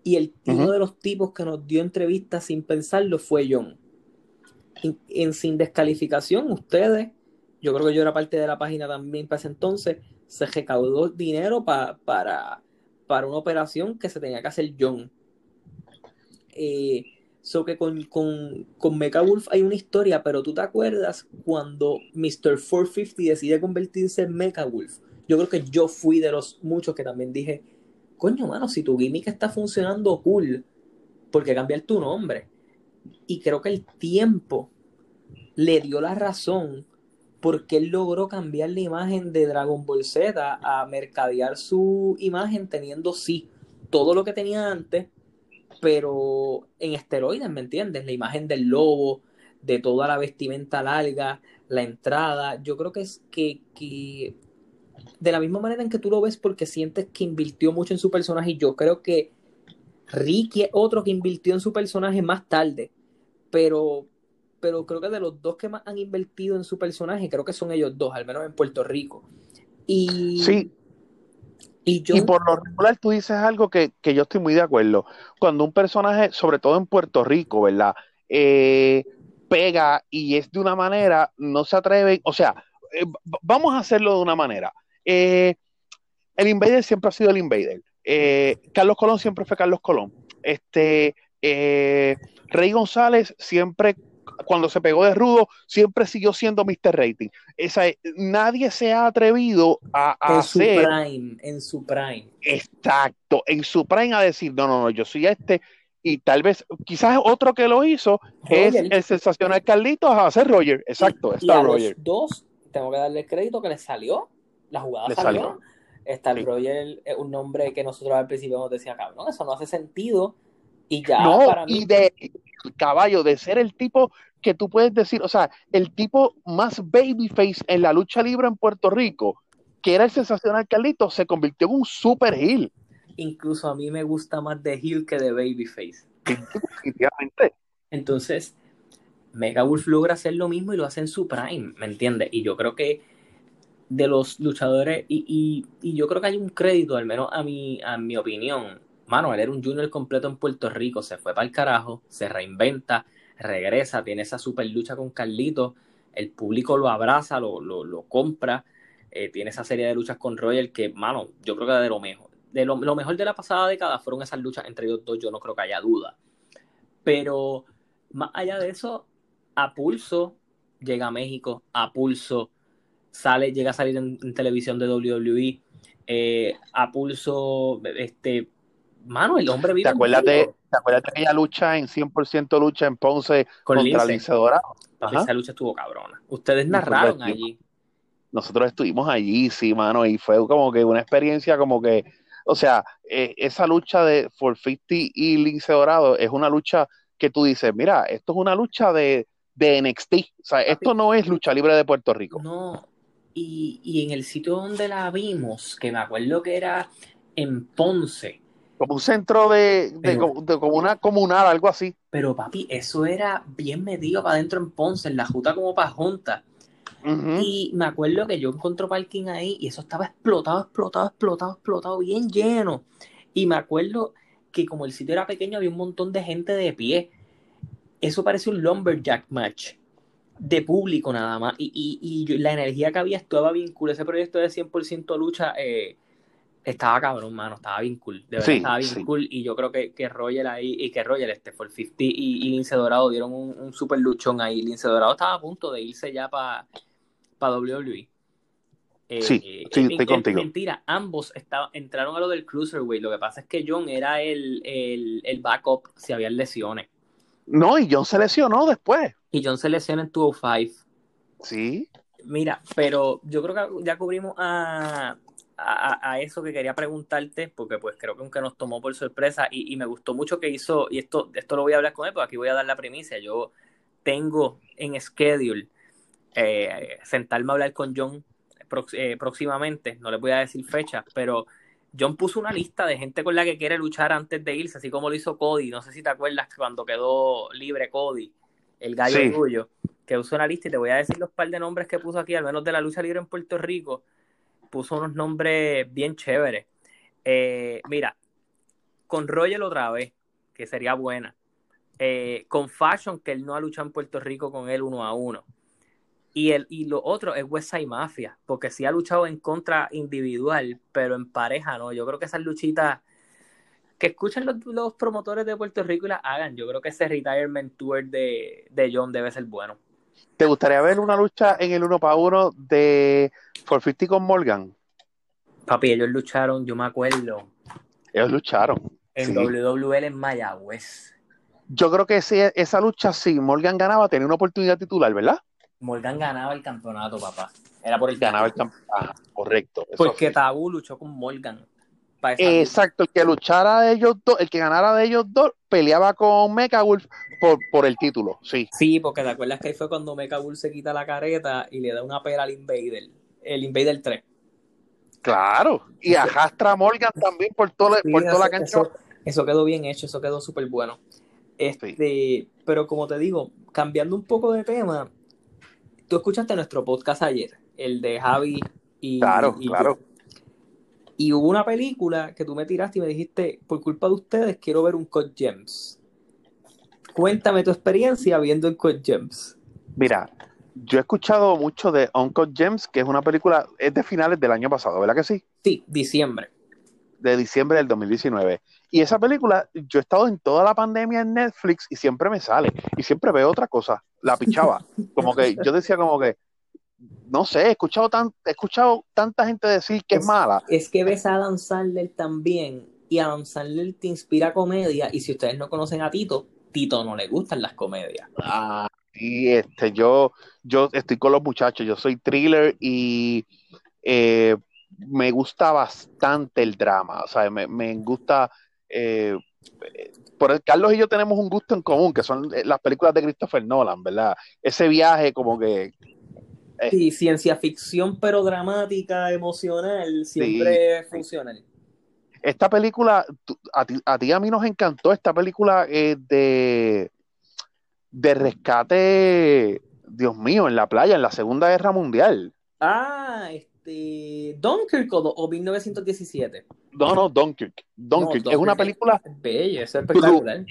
y el, uno de los tipos que nos dio entrevistas sin pensarlo fue John. En, sin descalificación, ustedes, yo creo que yo era parte de la página también para ese entonces, se recaudó dinero para, para una operación que se tenía que hacer John. Eh, so que con, con, con Mecha Wolf hay una historia, pero tú te acuerdas cuando Mr. 450 decide convertirse en Mecha Wolf. Yo creo que yo fui de los muchos que también dije, coño, mano, si tu gimmick está funcionando cool, ¿por qué cambiar tu nombre? Y creo que el tiempo le dio la razón porque él logró cambiar la imagen de Dragon Ball Z a mercadear su imagen teniendo sí todo lo que tenía antes, pero en esteroides, ¿me entiendes? La imagen del lobo, de toda la vestimenta larga, la entrada. Yo creo que es que, que de la misma manera en que tú lo ves porque sientes que invirtió mucho en su personaje y yo creo que Ricky es otro que invirtió en su personaje más tarde, pero, pero creo que de los dos que más han invertido en su personaje, creo que son ellos dos, al menos en Puerto Rico. Y, sí. Y, yo, y por lo regular tú dices algo que, yo estoy muy de acuerdo. Cuando un personaje, sobre todo en Puerto Rico, ¿verdad? Eh, pega y es de una manera, no se atreven, o sea, eh, vamos a hacerlo de una manera. Eh, el Invader siempre ha sido el Invader. Eh, Carlos Colón siempre fue Carlos Colón. Este, Rey González siempre, cuando se pegó de rudo, siempre siguió siendo Mr. Rating. Esa, nadie se ha atrevido a, en hacer. Su prime, en su prime. Exacto, en su prime a decir, no, no, no, yo soy este. Y tal vez, quizás otro que lo hizo es el sensacional Carlitos a hacer Roger. Exacto, está Roger. dos tengo que darle crédito que le salió. La jugada salió. Está el Roger, un nombre que nosotros al principio nos decía, cabrón, eso no hace sentido. Y ya para mí... y de caballo, de ser el tipo que tú puedes decir, o sea, el tipo más babyface en la lucha libre en Puerto Rico, que era el sensacional Carlito, se convirtió en un super heel. Incluso a mí me gusta más de heel que de babyface. Definitivamente. Entonces, Mega Wolf logra hacer lo mismo y lo hace en su prime, ¿me entiendes? Y yo creo que de los luchadores, y, yo creo que hay un crédito, al menos a mi, a mi opinión. Mano, él era un junior completo en Puerto Rico, se fue para el carajo, se reinventa, regresa, tiene esa super lucha con Carlito, el público lo abraza, lo, lo, compra, eh, tiene esa serie de luchas con Royal que, mano, yo creo que de lo mejor. De lo, lo mejor de la pasada década fueron esas luchas entre ellos dos, yo no creo que haya duda. Pero más allá de eso, a pulso llega a México, a pulso sale, llega a salir en, televisión de WWE, eh, a pulso este, mano, el hombre vive ¿Te acuerdas, de, ¿Te acuerdas de aquella lucha en 100% lucha en Ponce Con contra Lince. Dorado? Esa lucha estuvo cabrona. Ustedes narraron allí. Nosotros estuvimos allí, sí, mano, y fue como que una experiencia como que, o sea, eh, esa lucha de 450 y Lince Dorado es una lucha que tú dices, mira, esto es una lucha de, de NXT, o sea, esto no es lucha libre de Puerto Rico. No, y, y en el sitio donde la vimos, que me acuerdo que era en Ponce, Como un centro de, de, Pero- como- de como una comunal, algo así. pero papi, eso era bien metido para adentro en Ponce, en la Juta como para Junta. Y me acuerdo que yo encontré parking ahí y eso estaba explotado, explotado, explotado, explotado, bien lleno. Y me acuerdo que como el sitio era pequeño, había un montón de gente de pie. Eso parecía un lumberjack match de público nada más. Y, y, y la energía que había estaba bien cool. Ese proyecto de 100% lucha eh, estaba cabrón, mano. Estaba bien cool. De verdad Sí, estaba bien sí. cool. Y yo creo que, que Roger ahí, y que Roger, este, for 50 y, y Lince Dorado dieron un, un super luchón ahí. Lince Dorado estaba a punto de irse ya para WWE. Eh, Sí, sí, es- estoy es contigo. Mentira, ambos entraron a lo del Cruiserweight. Lo que pasa es que John era el, el, el backup si había lesiones. No, y John se lesionó después. Y John se lesiona en 205. Sí. Mira, pero yo creo que ya cubrimos a, a, a eso que quería preguntarte, porque pues creo que aunque nos tomó por sorpresa y, y me gustó mucho que hizo, y esto, esto lo voy a hablar con él, porque aquí voy a dar la primicia. Yo tengo en schedule eh, sentarme a hablar con John prox- eh, próximamente, no les voy a decir fecha, pero John puso una lista de gente con la que quiere luchar antes de irse, así como lo hizo Cody. No sé si te acuerdas cuando quedó libre Cody, el gallo Sí. tuyo, que puso una lista y te voy a decir los par de nombres que puso aquí, al menos de la lucha libre en Puerto Rico. Puso unos nombres bien chéveres. Eh, mira, con Roger otra vez, que sería buena. Eh, con Fashion, que él no ha luchado en Puerto Rico con él uno a uno. Y, el, y lo otro es West Side Mafia, porque sí ha luchado en contra individual, pero en pareja no. Yo creo que esas luchitas que escuchen los, los promotores de Puerto Rico y las hagan. Yo creo que ese retirement tour de, de John debe ser bueno. ¿Te gustaría ver una lucha en el uno para uno de 450 con Morgan? Papi, ellos lucharon, yo me acuerdo, Ellos lucharon. en Sí. WWL en Mayagüez. Yo creo que ese- esa lucha, si Morgan ganaba, tenía una oportunidad titular, ¿verdad? Morgan ganaba el campeonato, papá. Era por el Ganaba el título. campeonato. correcto. eso Porque sí. Tabú luchó con Morgan. Exacto, el que luchara de ellos dos, el que ganara de ellos dos, peleaba con Mecha Wolf por, por el título, sí. Sí, porque te acuerdas que ahí fue cuando Mecha Bull se quita la careta y le da una pera al Invader. El Invader 3. Claro. Y a Morgan también por, todo, Sí, por toda la cancha. Eso, eso quedó bien hecho, eso quedó súper bueno. Este, Pero como te digo, cambiando un poco de tema, tú escuchaste nuestro podcast ayer, el de Javi y. Claro, y- claro. Y hubo una película que tú me tiraste y me dijiste, por culpa de ustedes, quiero ver un Code Gems. Cuéntame tu experiencia viendo el Code Gems. Mira, yo he escuchado mucho de Uncle James, que es una película, es de finales del año pasado, ¿verdad que sí? Sí, diciembre. De diciembre del 2019. Y esa película, yo he estado en toda la pandemia en Netflix y siempre me sale. Y siempre veo otra cosa. La pichaba. Como que yo decía como que, no sé, he escuchado, tan, he escuchado tanta gente decir que es, Es- mala. Es que ves a Adam Sandler también y Adam Sandler te inspira comedia y si ustedes no conocen a Tito, Tito no le gustan las comedias. Ah, y este, yo, yo estoy con los muchachos, yo soy thriller y eh, me gusta bastante el drama, o sea, me, me gusta, eh, eh, por el, Carlos y yo tenemos un gusto en común, que son eh, las películas de Christopher Nolan, ¿verdad? Ese viaje como que, Eh. Sí, ciencia ficción pero dramática, emocional, siempre funciona. esta película, a ti, a ti a mí nos encantó esta película eh, de, de rescate, Dios mío, en la playa, en la Segunda Guerra Mundial. Ah, este Dunkirk o, o 1917. No, no, Dunkirk. Dunkirk No, es una película es bella, es espectacular.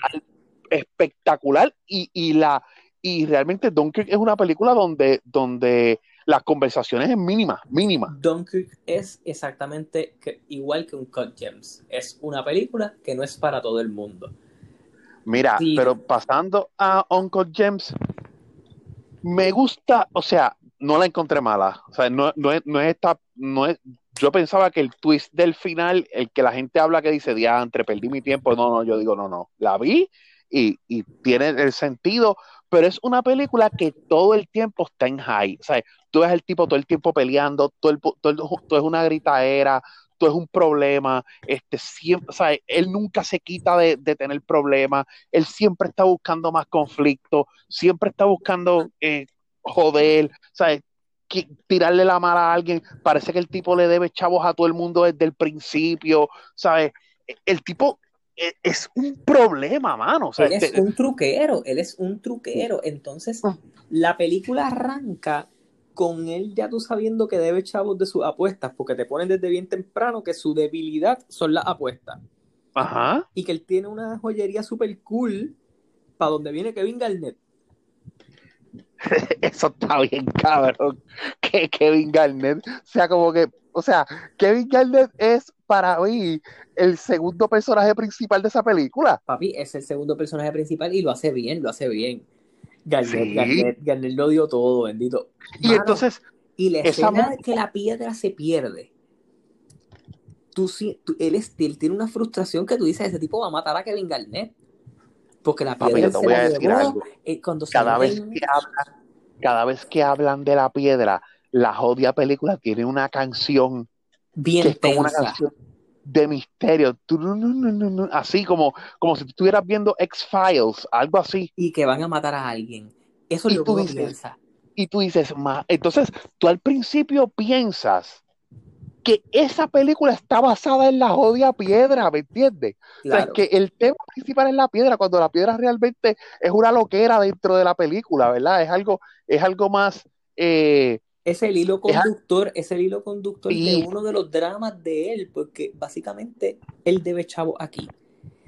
espectacular y, y la y realmente Dunkirk es una película donde, donde las conversaciones es mínima, mínima. Dunkirk es exactamente que- igual que un Cut Gems. Es una película que no es para todo el mundo. Mira, Sí. pero pasando a Uncle James, me gusta, o sea, no la encontré mala. O sea, no, no es, no es esta, no es, yo pensaba que el twist del final, el que la gente habla que dice, entre perdí mi tiempo, no, no, yo digo, no, no, la vi y, y tiene el sentido, pero es una película que todo el tiempo está en high, o sea, tú ves el tipo todo el tiempo peleando, todo, el, todo, es una gritaera, todo es un problema, este, siempre, o él nunca se quita de, de, tener problemas, él siempre está buscando más conflicto, siempre está buscando eh, joder, ¿sabes? tirarle la mala a alguien, parece que el tipo le debe chavos a todo el mundo desde el principio, ¿sabes? El tipo e, es un problema, mano. él es un truquero, él es un truquero. Entonces, ah. la película arranca con él ya tú sabiendo que debe chavos de sus apuestas, porque te ponen desde bien temprano que su debilidad son las apuestas. Ajá. Y que él tiene una joyería super cool para donde viene Kevin Garnett. (laughs) Eso está bien, cabrón. Que Kevin Garnett sea como que, o sea, Kevin Garnett es para mí el segundo personaje principal de esa película. Papi, es el segundo personaje principal y lo hace bien, lo hace bien. Garnett, Garnett, lo dio todo, bendito. y entonces. Y la escena de que la piedra se pierde. Tú, tú, él, es, él tiene una frustración que tú dices, ese tipo va a matar a Kevin Garnett. Porque la piedra se la llevó, eh, cuando cada vez que hablan, cada vez que hablan de la piedra, la jodia película tiene una canción bien que es una canción de misterio, así como, como si estuvieras viendo X-Files, algo así. Y que van a matar a alguien. Eso es lo que piensa. Y tú dices, entonces tú al principio piensas que esa película está basada en la jodia piedra, ¿me entiendes? O sea, que el tema principal es la piedra, cuando la piedra realmente es una loquera dentro de la película, ¿verdad? Es algo, es algo más... Eh, es el hilo conductor, es, el hilo conductor de uno de los dramas de él, porque básicamente él debe chavo aquí.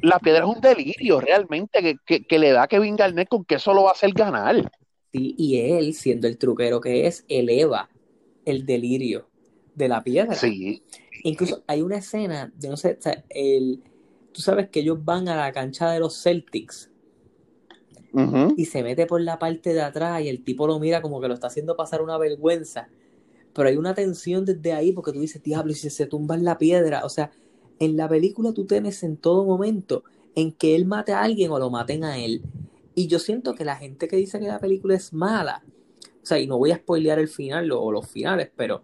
La piedra es un delirio realmente que, que le da a Kevin Garnett con que eso lo va a hacer ganar. Sí, y él, siendo el truquero que es, eleva el delirio de la piedra. Sí. Incluso hay una escena, de no sé, el, tú sabes que ellos van a la cancha de los Celtics y se mete por la parte de atrás y el tipo lo mira como que lo está haciendo pasar una vergüenza. Pero hay una tensión desde ahí porque tú dices, diablo, y si se tumba en la piedra. O sea, en la película tú tienes en todo momento en que él mate a alguien o lo maten a él. Y yo siento que la gente que dice que la película es mala, o sea, y no voy a spoilear el final o los finales, pero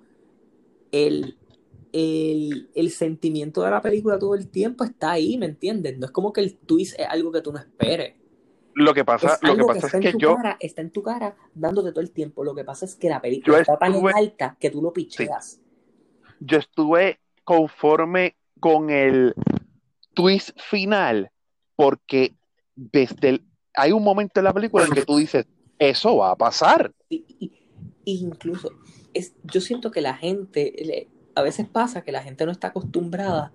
el, el, sentimiento de la película todo el tiempo está ahí, ¿me entiendes? No es como que el twist es algo que tú no esperes. Lo que pasa, es, lo que pasa es que yo. está en tu cara dándote todo el tiempo. Lo que pasa es que la película está tan alta que tú lo picheas. Yo estuve conforme con el twist final porque desde el, hay un momento en la película en que tú dices, eso va a pasar. Y, incluso es, yo siento que la gente, a veces pasa que la gente no está acostumbrada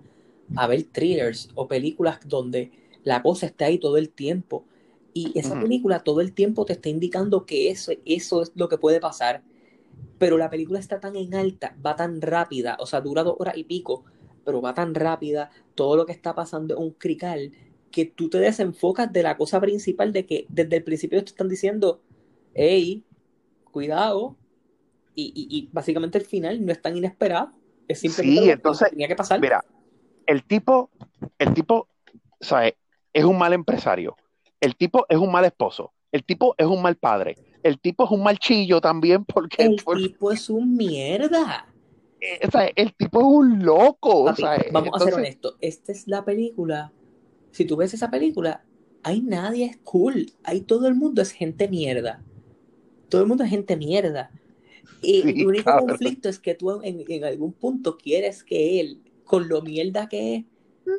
a ver thrillers o películas donde la cosa está ahí todo el tiempo. Y esa película todo el tiempo te está indicando que eso, eso es lo que puede pasar. Pero la película está tan en alta, va tan rápida, o sea, dura dos horas y pico, pero va tan rápida, todo lo que está pasando es un crical, que tú te desenfocas de la cosa principal de que desde el principio te están diciendo, hey, cuidado, y, básicamente el final no es tan inesperado. Es simplemente sí, entonces, tenía que pasar. Mira, el tipo, el tipo, ¿sabes? Es un mal empresario. El tipo es un mal esposo. El tipo es un mal padre. El tipo es un mal chillo también (laughs) porque... El tipo es un mierda. Eh, el tipo es un loco. vamos a ser honestos. Esta es la película. Si tú ves esa película, hay nadie es cool. Hay todo el mundo es gente mierda. Todo el mundo es gente mierda. Y el único conflicto es que tú en, algún punto quieres que él, con lo mierda que es,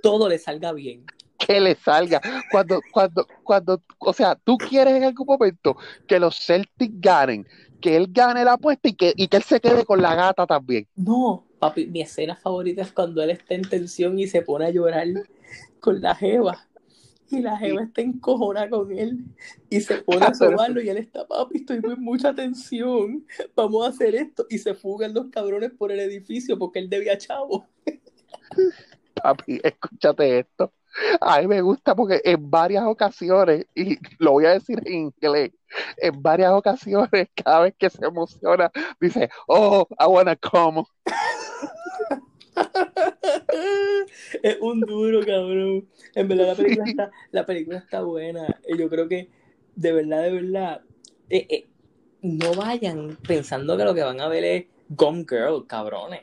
todo le salga bien. Que le salga. Cuando, cuando, cuando, o sea, tú quieres en algún momento que los Celtics ganen, que él gane la apuesta y que, y que él se quede con la gata también. No, papi, mi escena favorita es cuando él está en tensión y se pone a llorar con la jeva y la jeva está encojona con él y se pone a sobarlo y él está, papi, estoy con mucha tensión, vamos a hacer esto y se fugan los cabrones por el edificio porque él debía chavo. Papi, escúchate esto. A mí me gusta porque en varias ocasiones, y lo voy a decir en inglés, en varias ocasiones, (laughs) cada vez que se emociona, dice, oh, I wanna come. (laughs) es un duro, cabrón. En verdad la película, está, la película está buena. Y yo creo que, de verdad, de verdad, eh, eh, no vayan pensando que lo que van a ver es Gone Girl, cabrones.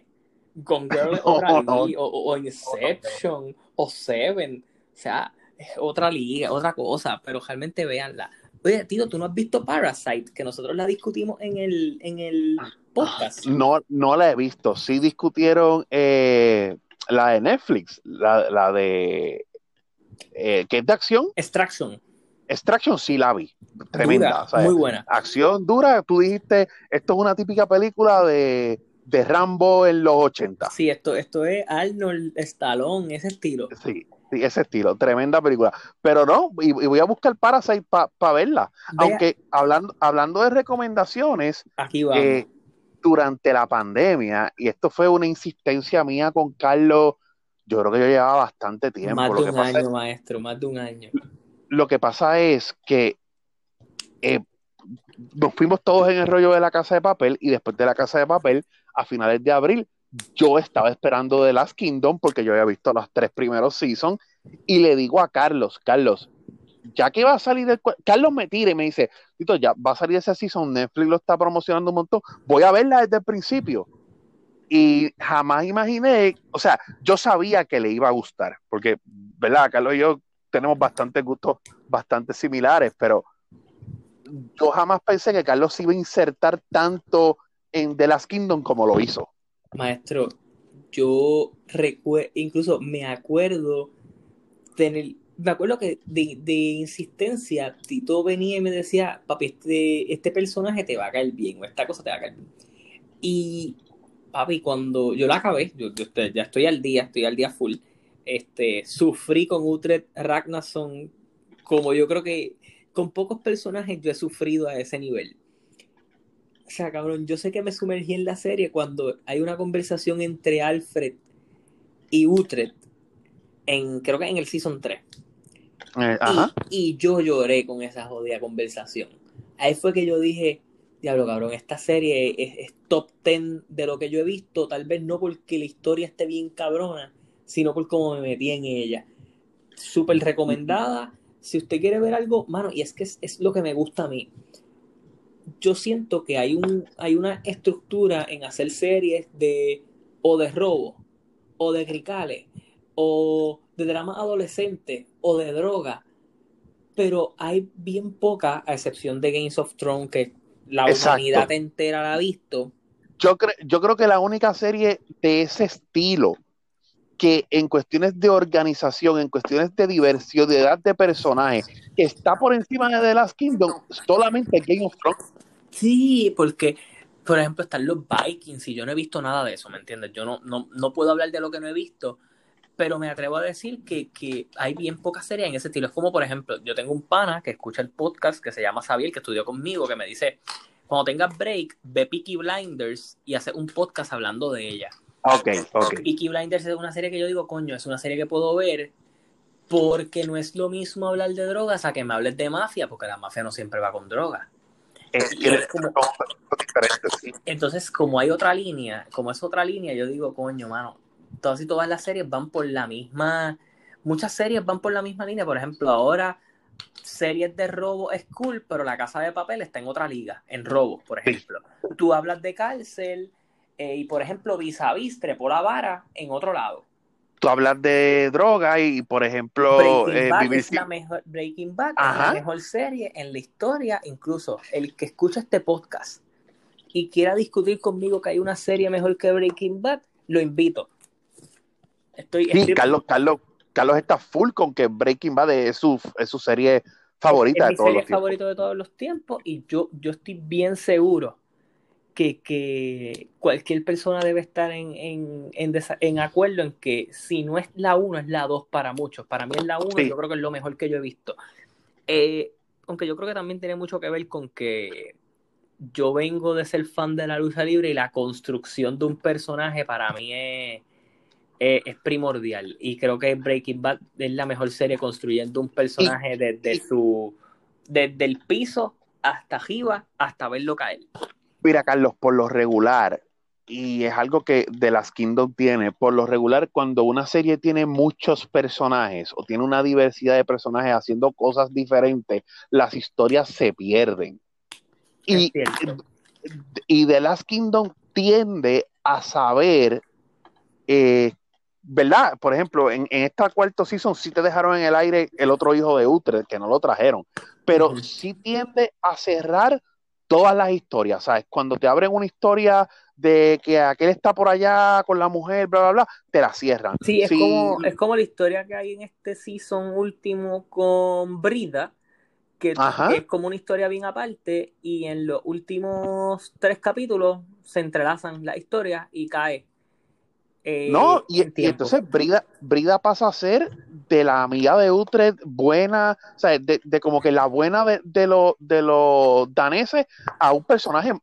Gone Girl es (laughs) otra liga, o, Inception, o Seven. O sea, es otra liga, otra cosa, pero realmente véanla. Oye, Tito, ¿tú no has visto Parasite? Que nosotros la discutimos en el, en el podcast. No, no la he visto. Sí discutieron eh, la de Netflix, la, la de... Eh, ¿Qué es de acción? Extraction. Extraction sí la vi. Tremenda. muy buena. Acción dura. Tú dijiste, esto es una típica película de, de Rambo en los 80. Sí, esto, esto es Arnold Stallone, ese estilo. Sí, sí ese estilo. Tremenda película. Pero no, y, voy a buscar Parasite para verla. Aunque hablando, hablando de recomendaciones, Aquí vamos. Eh, durante la pandemia, y esto fue una insistencia mía con Carlos, yo creo que yo llevaba bastante tiempo. Más de un año, maestro, más de un año lo que pasa es que eh, nos fuimos todos en el rollo de la casa de papel y después de la casa de papel, a finales de abril, yo estaba esperando The Last Kingdom porque yo había visto los tres primeros seasons y le digo a Carlos, Carlos, ya que va a salir el... Carlos me tira y me dice, Tito, ya va a salir ese season, Netflix lo está promocionando un montón, voy a verla desde el principio. Y jamás imaginé, o sea, yo sabía que le iba a gustar, porque, ¿verdad? Carlos y yo tenemos bastantes gustos bastante similares, pero yo jamás pensé que Carlos iba a insertar tanto en The Last Kingdom como lo hizo. Maestro, yo recuerdo, incluso me acuerdo tener, me acuerdo que de, insistencia, Tito venía y me decía, papi, este, este personaje te va a caer bien, o esta cosa te va a caer bien. Y, papi, cuando yo la acabé, yo, ya estoy al día, estoy al día full, este, sufrí con Utrecht Ragnarsson como yo creo que con pocos personajes yo he sufrido a ese nivel. O sea, cabrón, yo sé que me sumergí en la serie cuando hay una conversación entre Alfred y Utrecht, en, creo que en el Season 3. Eh, y, yo lloré con esa jodida conversación. Ahí fue que yo dije, diablo cabrón, esta serie es, es, top 10 de lo que yo he visto, tal vez no porque la historia esté bien cabrona, sino por cómo me metí en ella. Súper recomendada. Si usted quiere ver algo, mano, y es que es, lo que me gusta a mí. Yo siento que hay, un, hay una estructura en hacer series de o de robo, o de cricales, o de drama adolescente, o de droga, pero hay bien poca, a excepción de Games of Thrones, que la humanidad entera la ha visto. Yo, yo creo que la única serie de ese estilo que en cuestiones de organización, en cuestiones de diversidad de personajes, que está por encima de The Last Kingdom, solamente Game of Thrones. Sí, porque, por ejemplo, están los Vikings y yo no he visto nada de eso, ¿me entiendes? Yo no, no, puedo hablar de lo que no he visto, pero me atrevo a decir que, hay bien pocas series en ese estilo. Es como, por ejemplo, yo tengo un pana que escucha el podcast que se llama Xavier, que estudió conmigo, que me dice, cuando tengas break, ve Peaky Blinders y hace un podcast hablando de ella. Ok, ok. Peaky Blinders es una serie que yo digo, coño, es una serie que puedo ver porque no es lo mismo hablar de drogas a que me hables de mafia, porque la mafia no siempre va con drogas. Entonces, como hay otra línea, como es otra línea, yo digo, coño, mano, todas y todas las series van por la misma, muchas series van por la misma línea. Por ejemplo, ahora series de robo es cool, pero la casa de papel está en otra liga, en robo, por ejemplo. Tú hablas de cárcel, eh, y por ejemplo, vis a vis trepó la vara en otro lado. Tú hablas de droga y, por ejemplo, Breaking eh, Bad es la mejor, Breaking Bad es la mejor serie en la historia, incluso el que escucha este podcast y quiera discutir conmigo que hay una serie mejor que Breaking Bad, lo invito. Estoy, sí, Carlos, Carlos, Carlos está full con que Breaking Bad es su, es su serie favorita es, de todos serie favorito de todos los tiempos y yo, yo estoy bien seguro que, cualquier persona debe estar en, en, acuerdo en que si no es la 1, es la 2 para muchos. Para mí es la 1, yo creo que es lo mejor que yo he visto. Eh, aunque yo creo que también tiene mucho que ver con que yo vengo de ser fan de la lucha libre y la construcción de un personaje para mí es, es, primordial. Y creo que Breaking Bad es la mejor serie construyendo un personaje desde su desde el piso hasta arriba hasta verlo caer. Mira, Carlos, por lo regular, y es algo que The Last Kingdom tiene. Por lo regular, cuando una serie tiene muchos personajes o tiene una diversidad de personajes haciendo cosas diferentes, las historias se pierden. Y, y The Last Kingdom tiende a saber, eh, ¿verdad? Por ejemplo, en, esta cuarto season sí te dejaron en el aire el otro hijo de Utrecht, que no lo trajeron, pero sí tiende a cerrar todas las historias, ¿sabes? Cuando te abren una historia de que aquel está por allá con la mujer, bla, bla, bla, te la cierran. Sí, es, Como, es como la historia que hay en este season último con Brida, que es como una historia bien aparte y en los últimos tres capítulos se entrelazan las historias y cae. Eh, no, y, entonces Brida, Brida pasa a ser de la amiga de Utrecht buena, o sea, de, como que la buena de, de, de los daneses a un personaje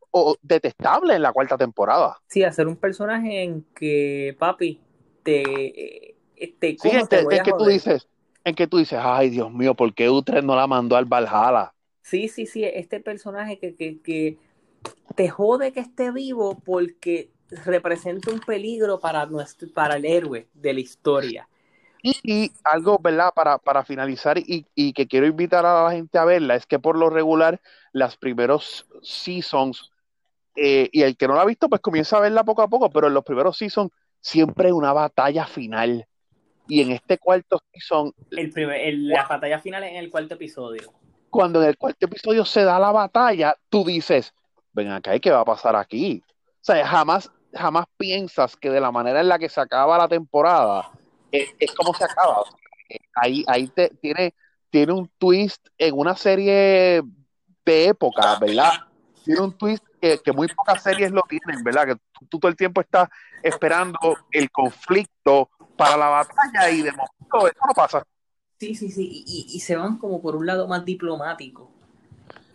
detestable en la cuarta temporada. Sí, a ser un personaje en que, papi, te... te sí, en, que tú dices, en que tú dices, ay Dios mío, ¿por qué Utrecht no la mandó al Valhalla? Sí, sí, sí, este personaje que, que, que te jode que esté vivo porque representa un peligro para, nuestro, para el héroe de la historia. Y, algo, ¿verdad? Para, para finalizar y, y, que quiero invitar a la gente a verla, es que por lo regular, las primeros seasons, eh, y el que no la ha visto, pues comienza a verla poco a poco, pero en los primeros seasons siempre una batalla final. Y en este cuarto season... El primer, la batalla final en el cuarto episodio. Cuando en el cuarto episodio se da la batalla, tú dices, ven acá, ¿qué va a pasar aquí? O sea, jamás, jamás piensas que de la manera en la que se acaba la temporada es, como se acaba. ahí ahí te, tiene, tiene un twist en una serie de época, ¿verdad? Tiene un twist que, muy pocas series lo tienen, ¿verdad? Que tú, todo el tiempo estás esperando el conflicto para la batalla y de momento eso no pasa. Sí, sí, sí, y se van como por un lado más diplomático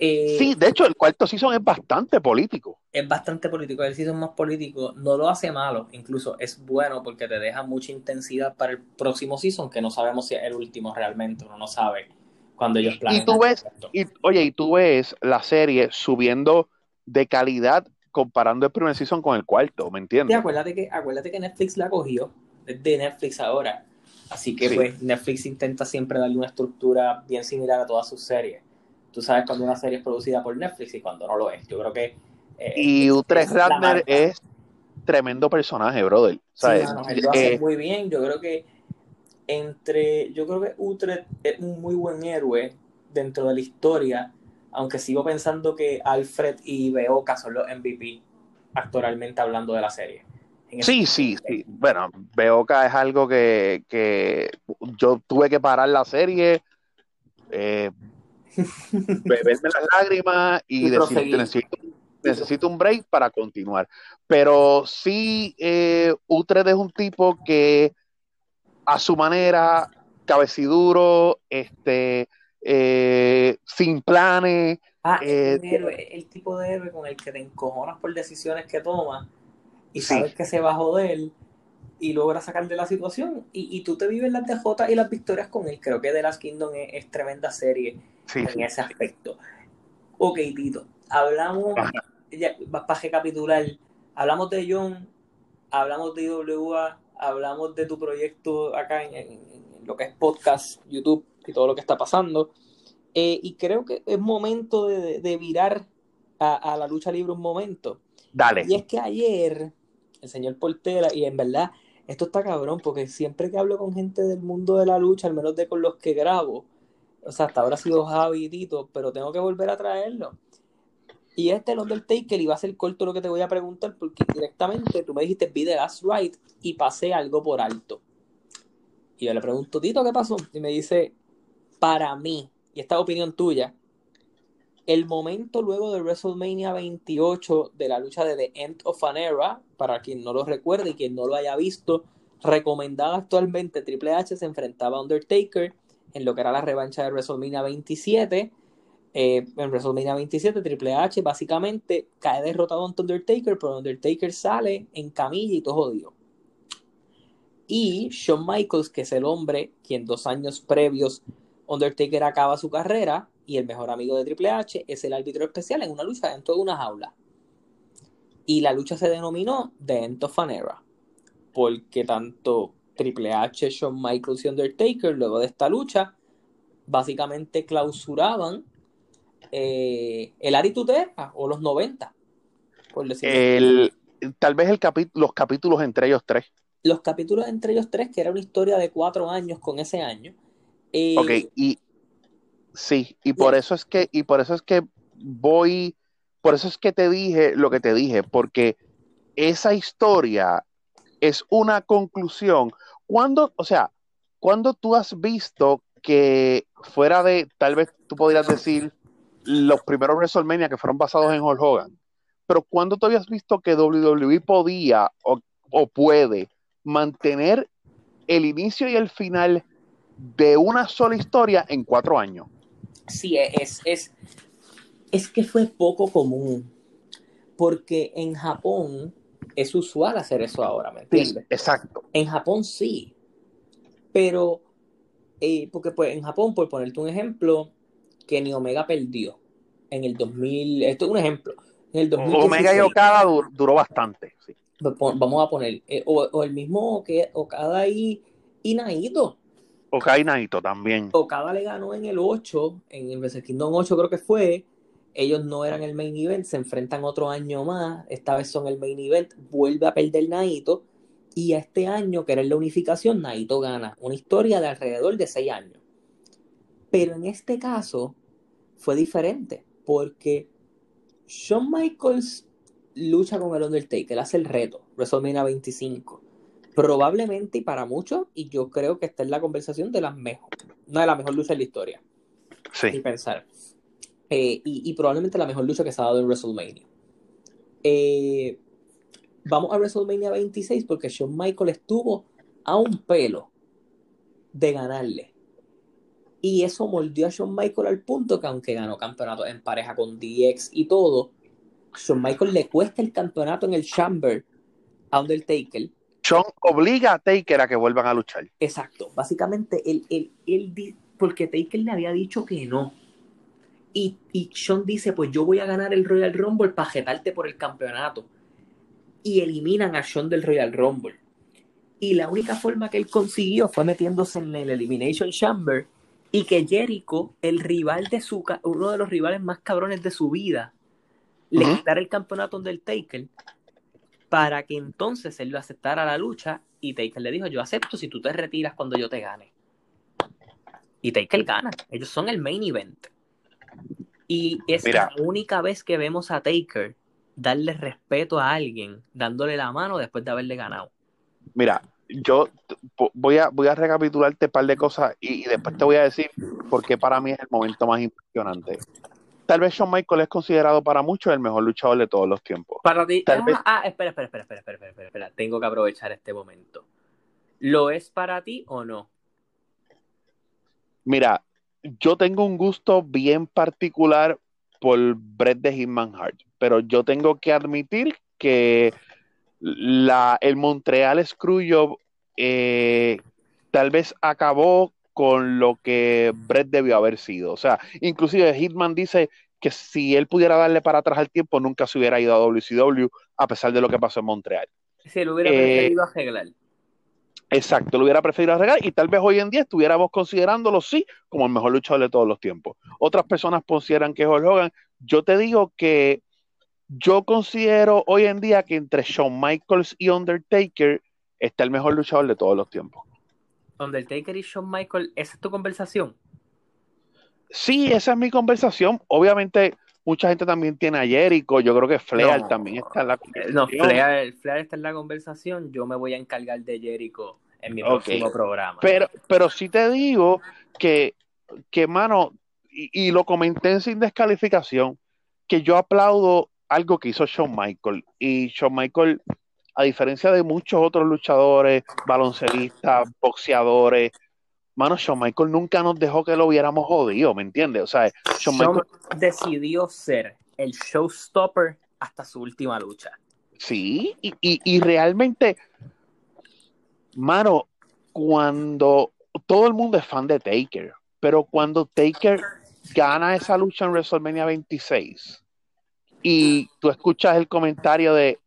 eh, sí, de hecho, el cuarto season es bastante político. Es bastante político. El season más político no lo hace malo, incluso es bueno porque te deja mucha intensidad para el próximo season, que no sabemos si es el último realmente, uno no sabe cuando ellos planean. Y tú ves, y, oye, y tú ves la serie subiendo de calidad comparando el primer season con el cuarto, ¿me entiendes? Sí, acuérdate que, acuérdate que Netflix la cogió, es de Netflix ahora. Así que pues Netflix intenta siempre darle una estructura bien similar a todas sus series tú sabes cuando una serie es producida por Netflix y cuando no lo es. Yo creo que... Eh, y Utrecht Radner es tremendo personaje, brother. Sí, él lo hace eh, muy bien. Yo creo que entre... Yo creo que Utrecht es un muy buen héroe dentro de la historia, aunque sigo pensando que Alfred y Beoka son los MVP actoralmente hablando de la serie. Sí, sí, sí. Bueno, Beoka es algo que, que yo tuve que parar la serie. Eh, beberme las lágrimas y, decir, necesito, un break para continuar. Pero sí, eh, Utrecht es un tipo que a su manera, cabeciduro, este, eh, sin planes. Ah, eh, el tipo de héroe con el que te encojonas por decisiones que toma y sabes que se va a joder y logra sacar de la situación y, tú te vives las DJ y las victorias con él. Creo que The Last Kingdom es, tremenda serie en ese aspecto. Ok, Tito, hablamos, ya, para recapitular, hablamos de John, hablamos de IWA, hablamos de tu proyecto acá en, lo que es podcast, YouTube y todo lo que está pasando. Eh, y creo que es momento de, virar a, a, la lucha libre un momento. Dale. Y es que ayer el señor Portera, y en verdad esto está cabrón, porque siempre que hablo con gente del mundo de la lucha, al menos de con los que grabo, o sea, hasta ahora ha sido Javi y Tito, pero tengo que volver a traerlo. Y este, el Undertaker, iba a ser corto lo que te voy a preguntar, porque directamente tú me dijiste, vi The Last Right y pasé algo por alto. Y yo le pregunto, Tito, ¿qué pasó? Y me dice, para mí, y esta opinión tuya, el momento luego de WrestleMania 28 de la lucha de The End of an Era, para quien no lo recuerde y quien no lo haya visto, recomendada actualmente, Triple H se enfrentaba a Undertaker en lo que era la revancha de WrestleMania 27. Eh, en WrestleMania 27, Triple H básicamente cae derrotado ante Undertaker, pero Undertaker sale en camilla y todo jodido. Y Shawn Michaels, que es el hombre quien dos años previos Undertaker acaba su carrera, y el mejor amigo de Triple H es el árbitro especial en una lucha dentro de una jaula. Y la lucha se denominó The End of an Era, porque tanto Triple H, Shawn Michaels y Undertaker, luego de esta lucha, básicamente clausuraban eh, el Attitude Era o los 90, por decirlo el, Tal vez el los capítulos entre ellos tres. Los capítulos entre ellos tres, que era una historia de cuatro años con ese año. Eh, ok, y sí, y por eso es que, y por eso es que voy, por eso es que te dije lo que te dije, porque esa historia es una conclusión. Cuando, o sea, cuando tú has visto que fuera de, tal vez tú podrías decir, los primeros WrestleMania que fueron basados en Hulk Hogan, pero cuando tú habías visto que WWE podía o, o puede mantener el inicio y el final de una sola historia en cuatro años. Sí, es, es, es que fue poco común, porque en Japón es usual hacer eso ahora, ¿me entiendes? exacto. En Japón sí, pero, eh, porque pues en Japón, por ponerte un ejemplo, Kenny Omega perdió en el 2000, esto es un ejemplo, en el Omega y Okada duró, bastante, sí. Pues, vamos a poner, eh, o, el mismo que Okada y, y Naito. Okada y Naito también. Okada le ganó en el 8, en el Wrestle Kingdom 8 creo que fue, ellos no eran el main event, se enfrentan otro año más, esta vez son el main event, vuelve a perder Naito, y este año, que era la unificación, Naito gana. Una historia de alrededor de seis años. Pero en este caso fue diferente, porque Shawn Michaels lucha con el Undertaker, hace el reto, WrestleMania 25. Probablemente y para muchos, y yo creo que esta es la conversación de las mejores, una de las mejores luchas de la historia. Sí. Y pensar. Eh, y, probablemente la mejor lucha que se ha dado en WrestleMania. Eh, vamos a WrestleMania 26 porque Shawn Michaels estuvo a un pelo de ganarle. Y eso moldeó a Shawn Michaels al punto que aunque ganó campeonato en pareja con DX y todo, Shawn Michaels le cuesta el campeonato en el Chamber a Undertaker. Shawn obliga a Taker a que vuelvan a luchar. Exacto. Básicamente, él, él, él, porque Taker le había dicho que no. Y, y Sean dice, pues yo voy a ganar el Royal Rumble para jetarte por el campeonato. Y eliminan a Sean del Royal Rumble. Y la única forma que él consiguió fue metiéndose en el Elimination Chamber y que Jericho, el rival de su, uno de los rivales más cabrones de su vida, le quitara el campeonato Taker para que entonces él lo aceptara la lucha y Taker le dijo, yo acepto si tú te retiras cuando yo te gane. Y Taker gana. Ellos son el main event. Y es la única vez que vemos a Taker darle respeto a alguien, dándole la mano después de haberle ganado. Mira, yo voy a, voy a recapitularte un par de cosas y, después te voy a decir por qué para mí es el momento más impresionante. Tal vez Shawn Michaels es considerado para muchos el mejor luchador de todos los tiempos. Para ti, ah, ah, espera, espera, espera, espera, espera, espera, espera, tengo que aprovechar este momento. ¿Lo es para ti o no? Mira, yo tengo un gusto bien particular por Bret de Hitman Hart, pero yo tengo que admitir que la, el Montreal Screwjob eh, tal vez acabó con lo que Bret debió haber sido. O sea, inclusive Hitman dice que si él pudiera darle para atrás al tiempo, nunca se hubiera ido a WCW, a pesar de lo que pasó en Montreal. Si lo hubiera preferido eh, arreglar. Exacto, lo hubiera preferido arreglar y tal vez hoy en día estuviéramos considerándolo, sí, como el mejor luchador de todos los tiempos. Otras personas consideran que es Hulk Hogan. Yo te digo que yo considero hoy en día que entre Shawn Michaels y Undertaker está el mejor luchador de todos los tiempos. Undertaker y Shawn Michaels, ¿esa es tu conversación? Sí, esa es mi conversación. Obviamente, mucha gente también tiene a Jericho. Yo creo que Flair también está en la conversación. No, Flair, está en la conversación. Yo me voy a encargar de Jericho en mi próximo programa. Pero, pero sí te digo que, que mano, y, y, lo comenté sin descalificación, que yo aplaudo algo que hizo Shawn Michael. Y Shawn Michael, a diferencia de muchos otros luchadores, baloncelistas, boxeadores, mano, Shawn Michael nunca nos dejó que lo viéramos jodido, ¿me entiendes? O sea, Shawn, Michael decidió ser el showstopper hasta su última lucha. Sí, y, y realmente, mano, cuando todo el mundo es fan de Taker, pero cuando Taker gana esa lucha en WrestleMania 26, y tú escuchas el comentario de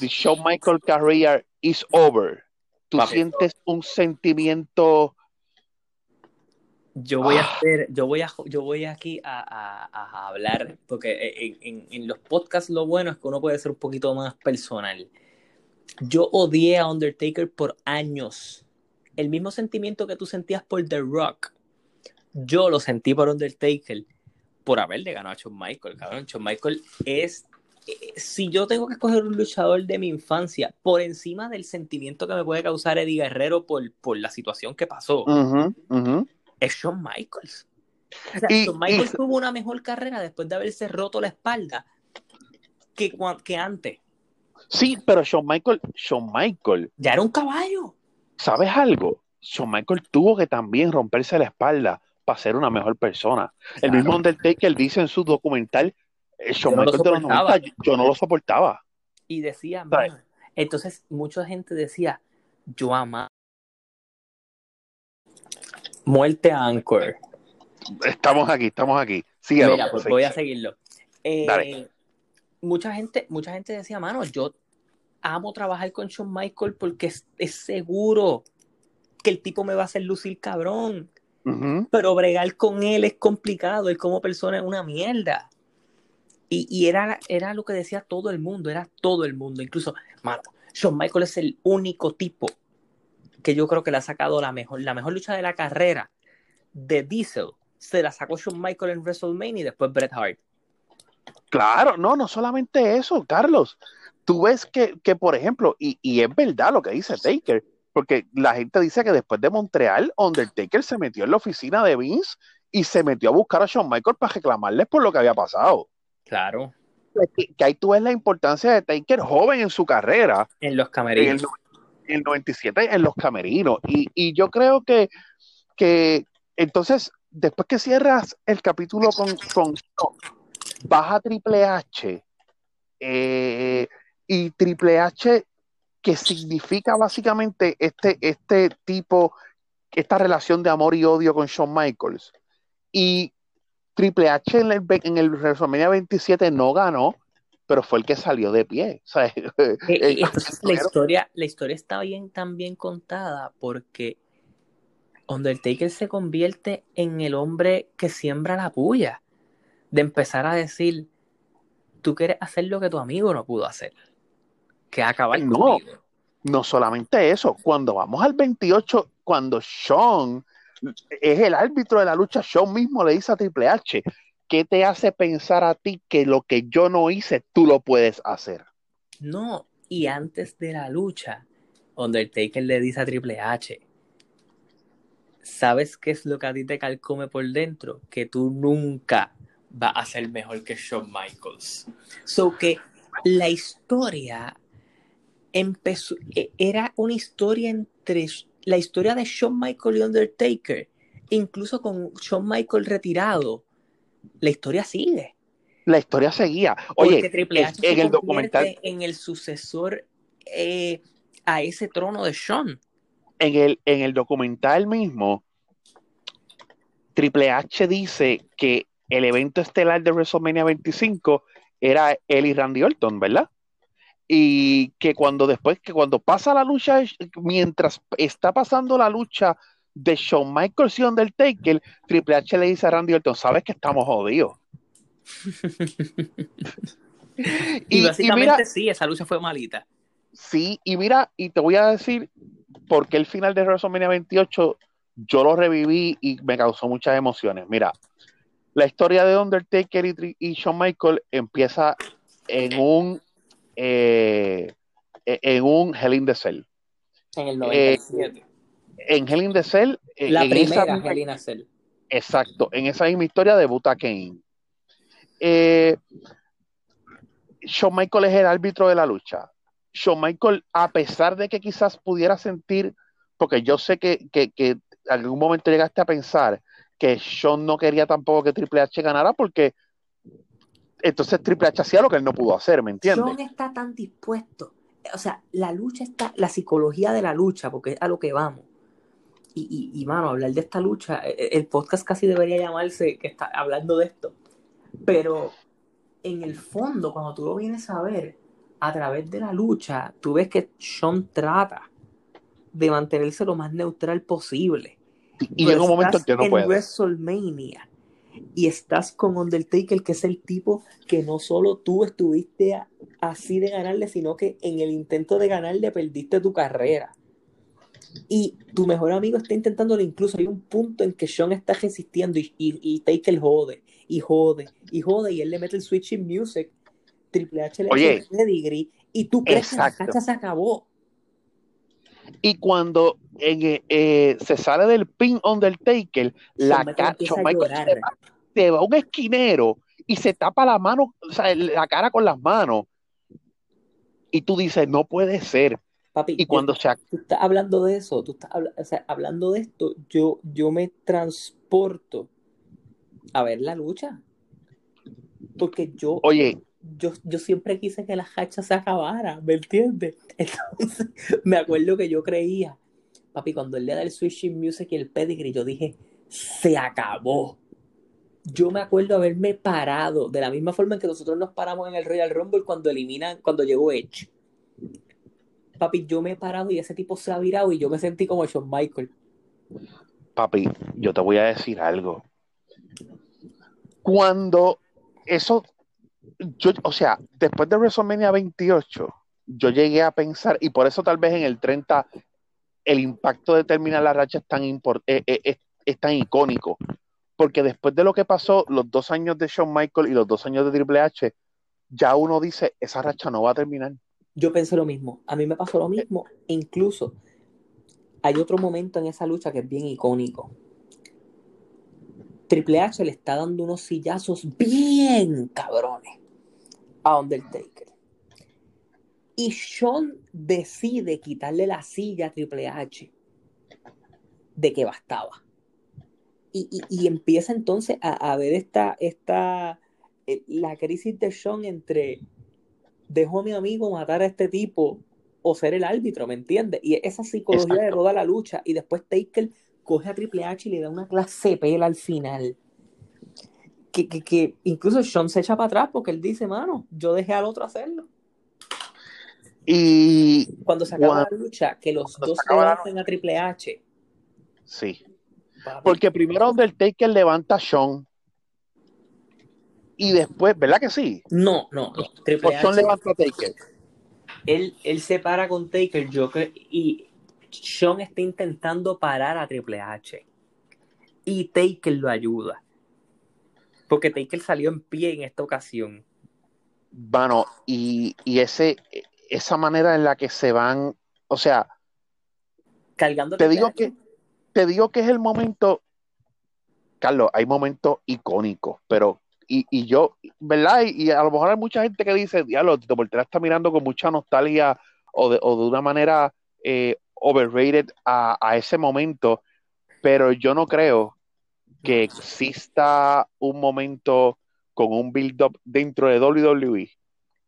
the Shawn Michael career is over, tú sientes un sentimiento. Yo voy a Ah. hacer, yo voy a, yo voy aquí a, a- a hablar, porque en, en- en los podcasts lo bueno es que uno puede ser un poquito más personal. Yo odié a Undertaker por años. El mismo sentimiento que tú sentías por The Rock, yo lo sentí por Undertaker, por haberle ganado a Shawn Michael, cabrón. Shawn Michael es, eh, si yo tengo que escoger un luchador de mi infancia, por encima del sentimiento que me puede causar Eddie Guerrero por, por la situación que pasó. Es Shawn Michaels. O sea, Y- Shawn Michaels y- tuvo una mejor carrera después de haberse roto la espalda que, que antes. Sí, pero Shawn Michael, Shawn Michael, Ya era un caballo. ¿sabes algo? Shawn Michael tuvo que también romperse la espalda para ser una mejor persona. El mismo Undertaker dice en su documental, eh, Shawn Yo no lo Michael de los soportaba. 90, yo, no lo soportaba. Y decía, entonces mucha gente decía, yo ama muerte a Anchor. Estamos aquí, estamos aquí. Síguelo. Mira, pues voy a seguirlo. Eh, Dale. mucha gente, mucha gente decía, mano, yo amo trabajar con Shawn Michael porque es, es seguro que el tipo me va a hacer lucir cabrón. Pero bregar con él es complicado, él como persona es una mierda. Y, y era, era lo que decía todo el mundo, era todo el mundo. Incluso, mano, Shawn Michael es el único tipo que yo creo que le ha sacado la mejor, la mejor lucha de la carrera de Diesel. Se la sacó Shawn Michael en WrestleMania y después Bret Hart. Claro, no, no solamente eso, Carlos. Tú ves que, que por ejemplo, y, y es verdad lo que dice Taker, porque la gente dice que después de Montreal, Undertaker se metió en la oficina de Vince y se metió a buscar a Shawn Michaels para reclamarles por lo que había pasado. Claro, Que, que ahí tú ves la importancia de Taker joven en su carrera, en los camerinos. no- en el 97 en los camerinos. Y, y yo creo que, que entonces, después que cierras el capítulo con, con vas Triple H eh, y Triple H que significa básicamente este, este tipo, esta relación de amor y odio con Shawn Michaels. Y Triple H en el, en el WrestleMania 27 no ganó, pero fue el que salió de pie. O sea, (laughs) Eh, entonces, la historia, la historia está bien tan bien contada porque Undertaker se convierte en el hombre que siembra la puya. De empezar a decir, tú quieres hacer lo que tu amigo no pudo hacer. Que acabar No. conmigo. No solamente eso, cuando vamos al 28, cuando Sean es el árbitro de la lucha, Sean mismo le dice a Triple H, ¿qué te hace pensar a ti que lo que yo no hice, tú lo puedes hacer? No, y antes de la lucha, Undertaker le dice a Triple H, ¿sabes qué es lo que a ti te calcome por dentro? Que tú nunca vas a ser mejor que Shawn Michaels. So que la historia empezó, e- era una historia entre la historia de Shawn Michael y Undertaker, incluso con Shawn Michael retirado, la historia sigue. La historia seguía. Porque Oye, en, H se en el documental, en el sucesor eh, a ese trono de Sean. en el, en el documental mismo, Triple H dice que el evento estelar de WrestleMania 25 era él y Randy Orton, ¿verdad? Y que cuando después, que cuando pasa la lucha, mientras está pasando la lucha de Shawn Michaels y Undertaker, Triple H le dice a Randy Orton, sabes que estamos jodidos. (laughs) Y, Y, y básicamente mira, sí, esa lucha fue malita. sí, y mira, y te voy a decir por qué el final de WrestleMania 28 yo lo reviví y me causó muchas emociones. Mira, la historia de Undertaker y, Tri- y Shawn Michaels empieza en un eh, en un Hell in the Cell. En el Eh, 97. En Hell in the Cell, eh, la en esa primera misma- Hell in Cell. exacto, en esa misma historia debuta Kane. Eh, Shawn Michaels es el árbitro de la lucha. Shawn Michaels, a pesar de que quizás pudiera sentir, porque yo sé que, que, que en algún momento llegaste a pensar que Shawn no quería tampoco que Triple H ganara porque entonces Triple H hacía lo que él no pudo hacer, ¿me entiendes? Sean está tan dispuesto. O sea, la lucha está, la psicología de la lucha, porque es a lo que vamos. Y, y, y, mano, hablar de esta lucha, eh, el podcast casi debería llamarse que está hablando de esto. Pero en el fondo, cuando tú lo vienes a ver, a través de la lucha, tú ves que Sean trata de mantenerse lo más neutral posible. Y, llega un momento en que no puede. WrestleMania y estás con Undertaker, que es el tipo que no solo tú estuviste así de ganarle, sino que en el intento de ganarle perdiste tu carrera. Y tu mejor amigo está intentándolo, incluso hay un punto en que Sean está resistiendo y, y, Taker jode, y jode, y jode, y él le mete el switching music. Triple H le Oye, hace pedigree, y tú crees que la cacha se acabó. Y cuando eh, eh, se sale del pin Undertaker, la cacha se va a un esquinero y se tapa la mano, o sea, la cara con las manos. Y tú dices, no puede ser. Papi, y cuando se... tú estás hablando de eso, tú estás o sea, hablando de esto, yo, yo me transporto a ver la lucha. Porque yo, Oye, yo, yo siempre quise que la hacha se acabara, ¿me entiendes? (laughs) Entonces, me acuerdo que yo creía, papi, cuando él le da el switching music y el pedigree, yo dije, se acabó. Yo me acuerdo haberme parado de la misma forma en que nosotros nos paramos en el Royal Rumble cuando eliminan, cuando llegó Edge papi, yo me he parado y ese tipo se ha virado y yo me sentí como Shawn Michael. Papi, yo te voy a decir algo. Cuando eso, yo, o sea, después de WrestleMania 28, yo llegué a pensar, y por eso tal vez en el 30 el impacto de terminar la racha es tan, eh, eh, es tan icónico. Porque después de lo que pasó, los dos años de Shawn Michael y los dos años de Triple H, ya uno dice, esa racha no va a terminar. Yo pensé lo mismo. A mí me pasó lo mismo. incluso hay otro momento en esa lucha que es bien icónico. Triple H le está dando unos sillazos bien cabrones a Undertaker. Y Sean decide quitarle la silla a Triple H de que bastaba. Y, empieza entonces a, a, ver esta, esta, eh, la crisis de Sean entre dejo a mi amigo matar a este tipo o ser el árbitro, ¿me entiendes? Y esa psicología de toda la lucha. Y después Taker coge a Triple H y le da una clase de pela al final. Que, que, incluso Sean se echa para atrás porque él dice, mano, yo dejé al otro hacerlo. Y cuando se acaba la lucha, que los dos levanten a Triple H. Sí. Porque primero Taker levanta a Sean y después, ¿verdad que sí? No, no. Triple H, levanta Taker. Él, él se para con Taker, Joker, y Sean está intentando parar a Triple H. Y Taker lo ayuda. Porque Taker salió en pie en esta ocasión. Bueno, y, y ese, esa manera en la que se van, o sea, cargando. Te digo que te digo que es el momento, Carlos, hay momentos icónicos, pero y, yo, ¿verdad? Y, a lo mejor hay mucha gente que dice, diablo, Tito Portera está mirando con mucha nostalgia o de, o de una manera eh, overrated a, a, ese momento, pero yo no creo que exista un momento con un build-up dentro de WWE,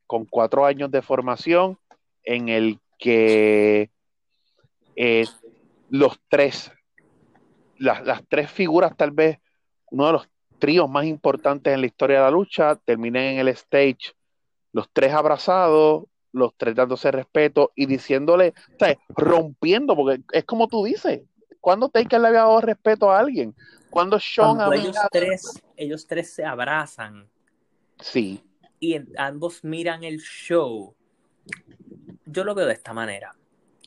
con cuatro años de formación, en el que eh, los tres, las, las tres figuras tal vez, uno de los tríos más importantes en la historia de la lucha, terminen en el stage los tres abrazados, los tres dándose respeto y diciéndole, o sea, rompiendo, porque es como tú dices, cuando Taker le había dado respeto a alguien? Cuando Sean ellos tres, ellos tres se abrazan. Sí. Y ambos miran el show. Yo lo veo de esta manera.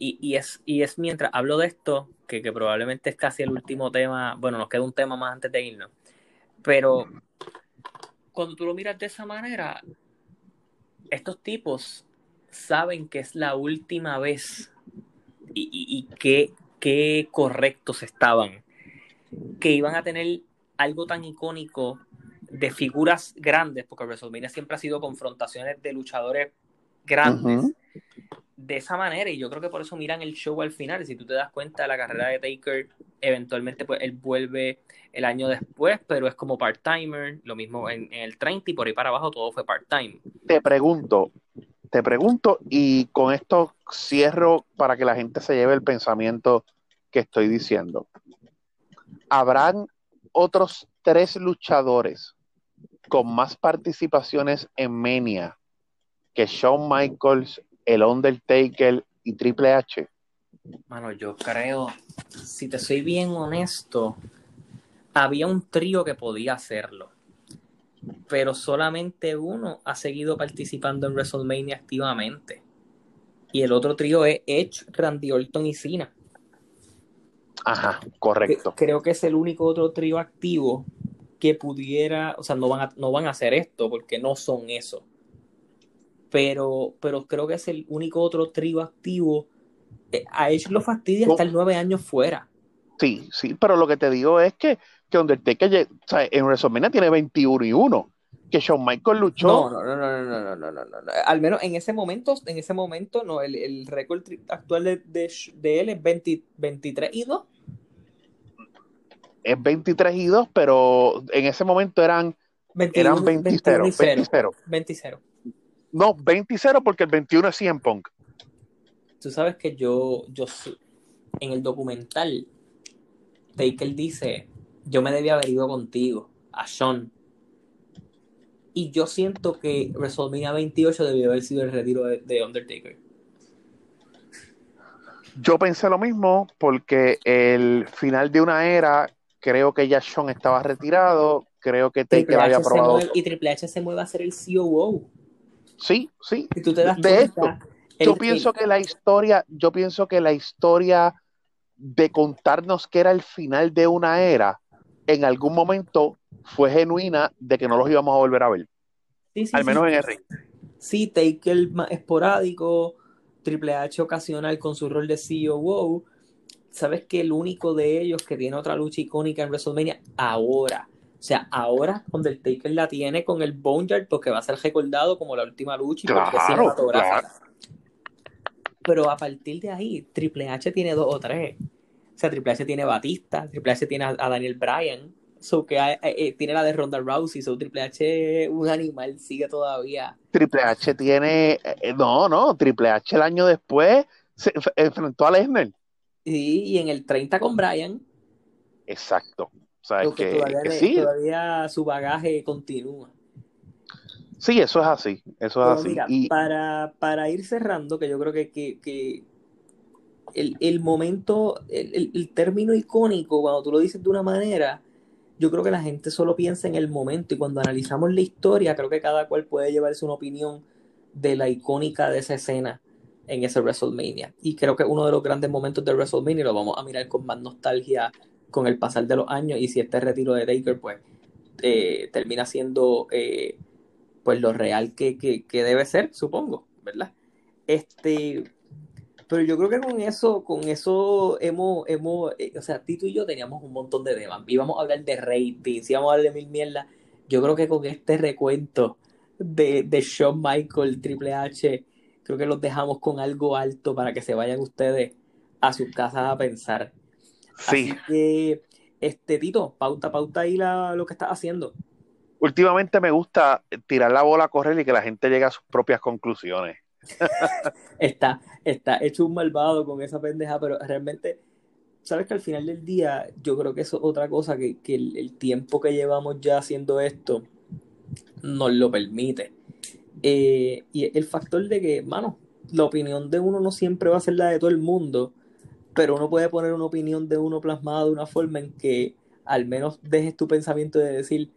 Y, es, y es mientras hablo de esto, que, que probablemente es casi el último tema, bueno, nos queda un tema más antes de irnos pero cuando tú lo miras de esa manera, estos tipos saben que es la última vez y, qué, qué correctos estaban, que iban a tener algo tan icónico de figuras grandes, porque WrestleMania siempre ha sido confrontaciones de luchadores grandes, de esa manera, y yo creo que por eso miran el show al final, si tú te das cuenta, la carrera de Taker, eventualmente pues él vuelve el año después, pero es como part-timer, lo mismo en, el 30 y por ahí para abajo todo fue part-time. Te pregunto, te pregunto, y con esto cierro para que la gente se lleve el pensamiento que estoy diciendo. ¿Habrán otros tres luchadores con más participaciones en Menia que Shawn Michaels, el Undertaker y Triple H? Mano, yo creo, si te soy bien honesto, había un trío que podía hacerlo, pero solamente uno ha seguido participando en WrestleMania activamente. Y el otro trío es Edge, Randy Orton y Cena. Ajá, correcto. Creo que es el único otro trío activo que pudiera, o sea, no van a, no van a hacer esto porque no son eso. Pero, pero creo que es el único otro trío activo. Eh, a Edge lo fastidia estar nueve años fuera. Sí, sí, pero lo que te digo es que, que Undertaker o sea, en WrestleMania tiene 21 y 1 que Shawn Michaels luchó. No, no, no, no, no, no, no, no, no, Al menos en ese momento, en ese momento, no, el, el récord actual de, de, de, él es 20, 23 y 2. Es 23 y 2, pero en ese momento eran, 21, eran 20, 20, 0, 20, 0. 20 0. No, 20 0 porque el 21 es 100 Punk. Tú sabes que yo, yo en el documental, Taker dice, yo me debía haber ido contigo, a Sean, y yo siento que WrestleMania 28 debió haber sido el retiro de, Undertaker. Yo pensé lo mismo porque el final de una era, creo que ya Sean estaba retirado, creo que Taker había probado. y Triple H se mueve a ser el COO. Sí, sí. Tú te das de esto, yo pienso que la historia, yo pienso que la historia de contarnos que era el final de una era, en algún momento fue genuina de que no los íbamos a volver a ver. Al menos en R. Sí, Taker más esporádico, Triple H ocasional con su rol de CEO. Sabes que el único de ellos que tiene otra lucha icónica en WrestleMania ahora. O sea, ahora donde el Taker la tiene con el Boneyard porque va a ser recordado como la última lucha y porque claro, Pero a partir de ahí, Triple H tiene dos o tres. O sea, Triple H tiene Batista, Triple H tiene a Daniel Bryan, So que eh, tiene la de Ronda Rousey, so Triple H un animal, sigue todavía. Triple H tiene, eh, no, no, Triple H el año después se enfrentó a Lesnar. Sí, y en el 30 con Brian. Exacto. Sea, que, todavía, que sí. todavía su bagaje continúa. Sí, eso es así, eso es así. y... para, para ir cerrando, que yo creo que, que, que el, el, momento, el, el, término icónico, cuando tú lo dices de una manera, yo creo que la gente solo piensa en el momento y cuando analizamos la historia, creo que cada cual puede llevarse una opinión de la icónica de esa escena en ese WrestleMania. Y creo que uno de los grandes momentos de WrestleMania lo vamos a mirar con más nostalgia con el pasar de los años y si este retiro de Taker pues eh, termina siendo eh, pues lo real que, que, debe ser, supongo, ¿verdad? Este, pero yo creo que con eso, con eso hemos, hemos, eh, o sea, Tito y yo teníamos un montón de temas. Íbamos a hablar de ratings, íbamos a hablar de mil mierdas. Yo creo que con este recuento de, de Shawn Michael, Triple H, creo que los dejamos con algo alto para que se vayan ustedes a sus casas a pensar. Sí. Así que, este, Tito, pauta, pauta ahí la, lo que estás haciendo. Últimamente me gusta tirar la bola a correr y que la gente llegue a sus propias conclusiones. (laughs) está, está hecho un malvado con esa pendeja, pero realmente, sabes que al final del día, yo creo que eso es otra cosa que, el, tiempo que llevamos ya haciendo esto nos lo permite. Eh, y el factor de que, mano, la opinión de uno no siempre va a ser la de todo el mundo, pero uno puede poner una opinión de uno plasmada de una forma en que al menos dejes tu pensamiento de decir,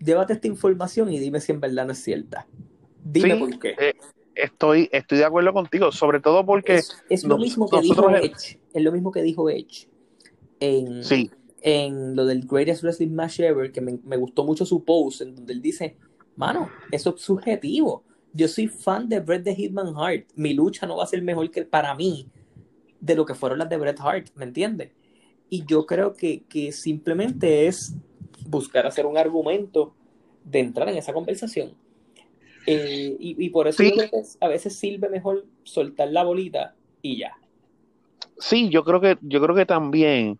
llévate esta información y dime si en verdad no es cierta. Dime por qué. Eh, estoy, estoy de acuerdo contigo, sobre todo porque... Es, lo, mismo que dijo Edge, es lo mismo que dijo Edge en, sí. en lo del Greatest Wrestling Match Ever, que me, gustó mucho su post, en donde él dice, mano, eso es subjetivo. Yo soy fan de Bret the Hitman Hart. Mi lucha no va a ser mejor que para mí de lo que fueron las de Bret Hart, ¿me entiendes? Y yo creo que, que simplemente es buscar hacer un argumento de entrar en esa conversación eh, y, por eso a veces sirve mejor soltar la bolita y ya. Sí, yo creo que, yo creo que también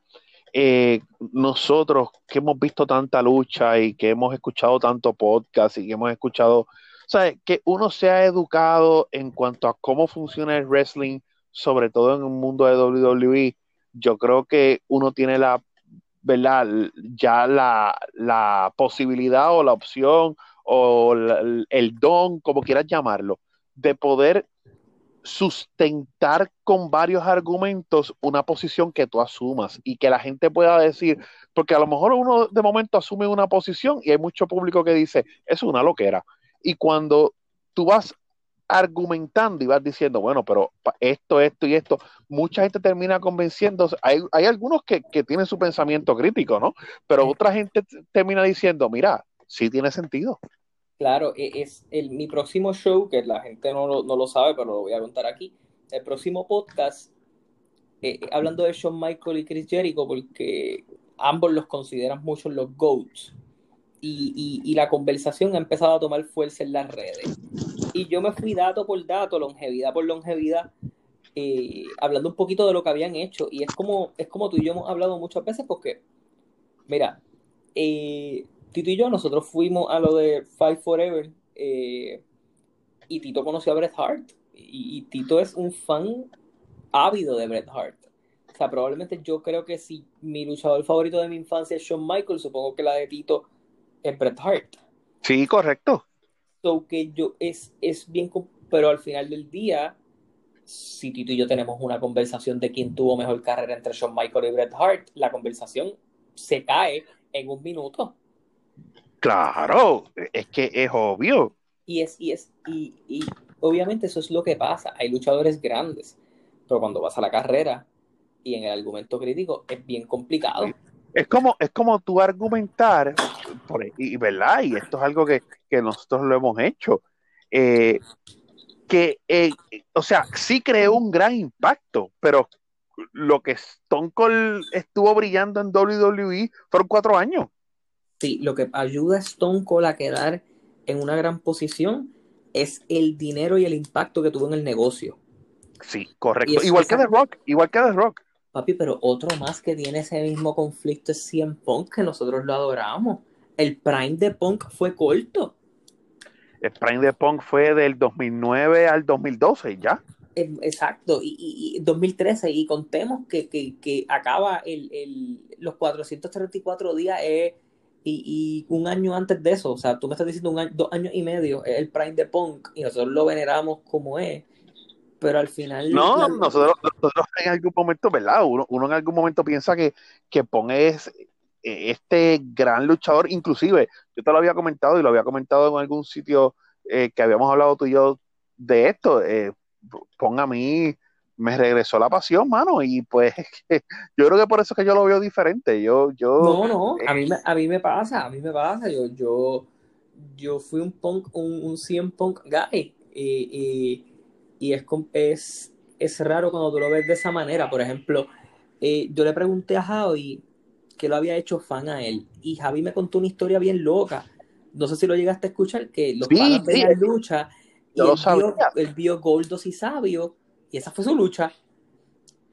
eh, nosotros que hemos visto tanta lucha y que hemos escuchado tanto podcast y que hemos escuchado, ¿sabes? Que uno se ha educado en cuanto a cómo funciona el wrestling, sobre todo en un mundo de WWE. Yo creo que uno tiene la, ¿verdad? Ya la, la posibilidad o la opción o el don, como quieras llamarlo, de poder sustentar con varios argumentos una posición que tú asumas y que la gente pueda decir, porque a lo mejor uno de momento asume una posición y hay mucho público que dice, es una loquera. Y cuando tú vas argumentando y vas diciendo, bueno, pero esto, esto y esto, mucha gente termina convenciéndose. Hay, hay algunos que, que, tienen su pensamiento crítico, ¿no? Pero otra gente termina diciendo, mira, sí tiene sentido. Claro, e, es el, mi próximo show, que la gente no lo, no lo sabe, pero lo voy a contar aquí. El próximo podcast, eh, eh, hablando de Shawn Michael y Chris Jericho, porque ambos los consideran mucho los GOATs. Y, y, y, la conversación ha empezado a tomar fuerza en las redes. Y yo me fui dato por dato, longevidad por longevidad, eh, hablando un poquito de lo que habían hecho. Y es como, es como tú y yo hemos hablado muchas veces, porque, mira, eh, Tito y yo, nosotros fuimos a lo de Five Forever eh, y Tito conoció a Bret Hart. Y, Tito es un fan ávido de Bret Hart. O sea, probablemente yo creo que si mi luchador favorito de mi infancia es Shawn Michaels, supongo que la de Tito es Bret Hart. Sí, correcto. So que yo es, es bien, pero al final del día, si Tito y yo tenemos una conversación de quién tuvo mejor carrera entre Shawn Michaels y Bret Hart, la conversación se cae en un minuto. Claro, es que es obvio. Y es, y es, y, y obviamente eso es lo que pasa. Hay luchadores grandes, pero cuando vas a la carrera y en el argumento crítico es bien complicado. Es como, es como tú argumentar, y, verdad, y esto es algo que, nosotros lo hemos hecho, eh, que, eh, o sea, sí creó un gran impacto, pero lo que Stone Cold estuvo brillando en WWE fueron cuatro años. Sí, lo que ayuda a Stone Cold a quedar en una gran posición es el dinero y el impacto que tuvo en el negocio. Sí, correcto. Igual que The Rock, igual que The Rock. Papi, pero otro más que tiene ese mismo conflicto es CM Punk, que nosotros lo adoramos. El prime de Punk fue corto. El prime de Punk fue del 2009 al 2012, ya. Em, exacto, y, y, 2013, y contemos que, que, acaba el, el, los 434 días eh, y, un año antes de eso, o sea, tú me estás diciendo un año, dos años y medio, es el prime de Punk, y nosotros lo veneramos como es, pero al final... No, nosotros, nosotros, en algún momento, ¿verdad? Uno, uno en algún momento piensa que, que es eh, este gran luchador, inclusive, yo te lo había comentado y lo había comentado en algún sitio eh, que habíamos hablado tú y yo de esto, eh, Pong a mí me regresó la pasión, mano, y pues (laughs) yo creo que por eso es que yo lo veo diferente. Yo, yo, no, no, a mí, me, a mí me pasa, a mí me pasa, yo, yo, yo fui un punk, un, un 100 punk guy, y, y, es, es, es raro cuando tú lo ves de esa manera. Por ejemplo, eh, yo le pregunté a Javi que lo había hecho fan a él, y Javi me contó una historia bien loca. No sé si lo llegaste a escuchar, que los sí, de la lucha, y él, vio, él vio Goldos y Sabio y esa fue su lucha.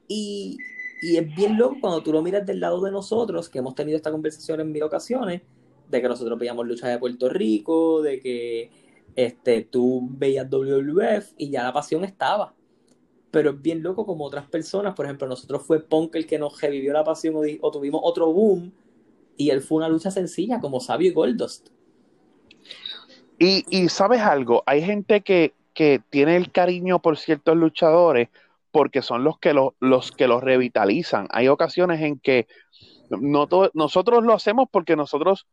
Y, y, es bien loco cuando tú lo miras del lado de nosotros, que hemos tenido esta conversación en mil ocasiones, de que nosotros veíamos luchas de Puerto Rico, de que este, tú veías WWF y ya la pasión estaba. Pero es bien loco como otras personas, por ejemplo, nosotros fue Punk el que nos revivió la pasión o, tuvimos otro boom y él fue una lucha sencilla como Sabio y Goldust. Y, y sabes algo, hay gente que, que tiene el cariño por ciertos luchadores porque son los que los que los revitalizan. Hay ocasiones en que no nosotros lo hacemos porque nosotros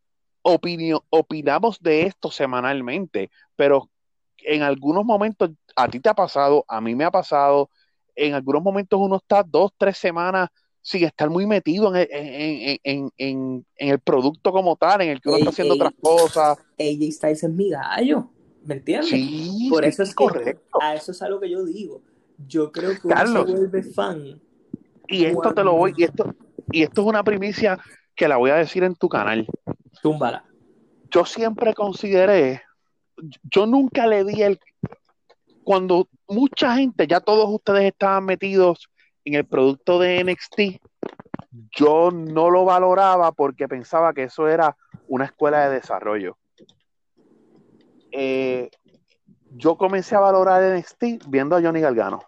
opinamos de esto semanalmente, pero en algunos momentos a ti te ha pasado, a mí me ha pasado, en algunos momentos uno está dos, tres semanas sin estar muy metido en el, el producto como tal, en el que uno está haciendo otras cosas. AJ Styles es mi gallo. ¿Me entiendes? Sí, Por eso es correcto. a eso es algo que yo digo. Yo creo que uno se vuelve fan. Y esto te lo voy, y esto, y esto es una primicia que la voy a decir en tu canal. Túmbala. Yo siempre consideré, yo nunca le di el. Cuando mucha gente, ya todos ustedes estaban metidos en el producto de NXT, yo no lo valoraba porque pensaba que eso era una escuela de desarrollo. Eh, yo comencé a valorar NXT viendo a Johnny Gargano.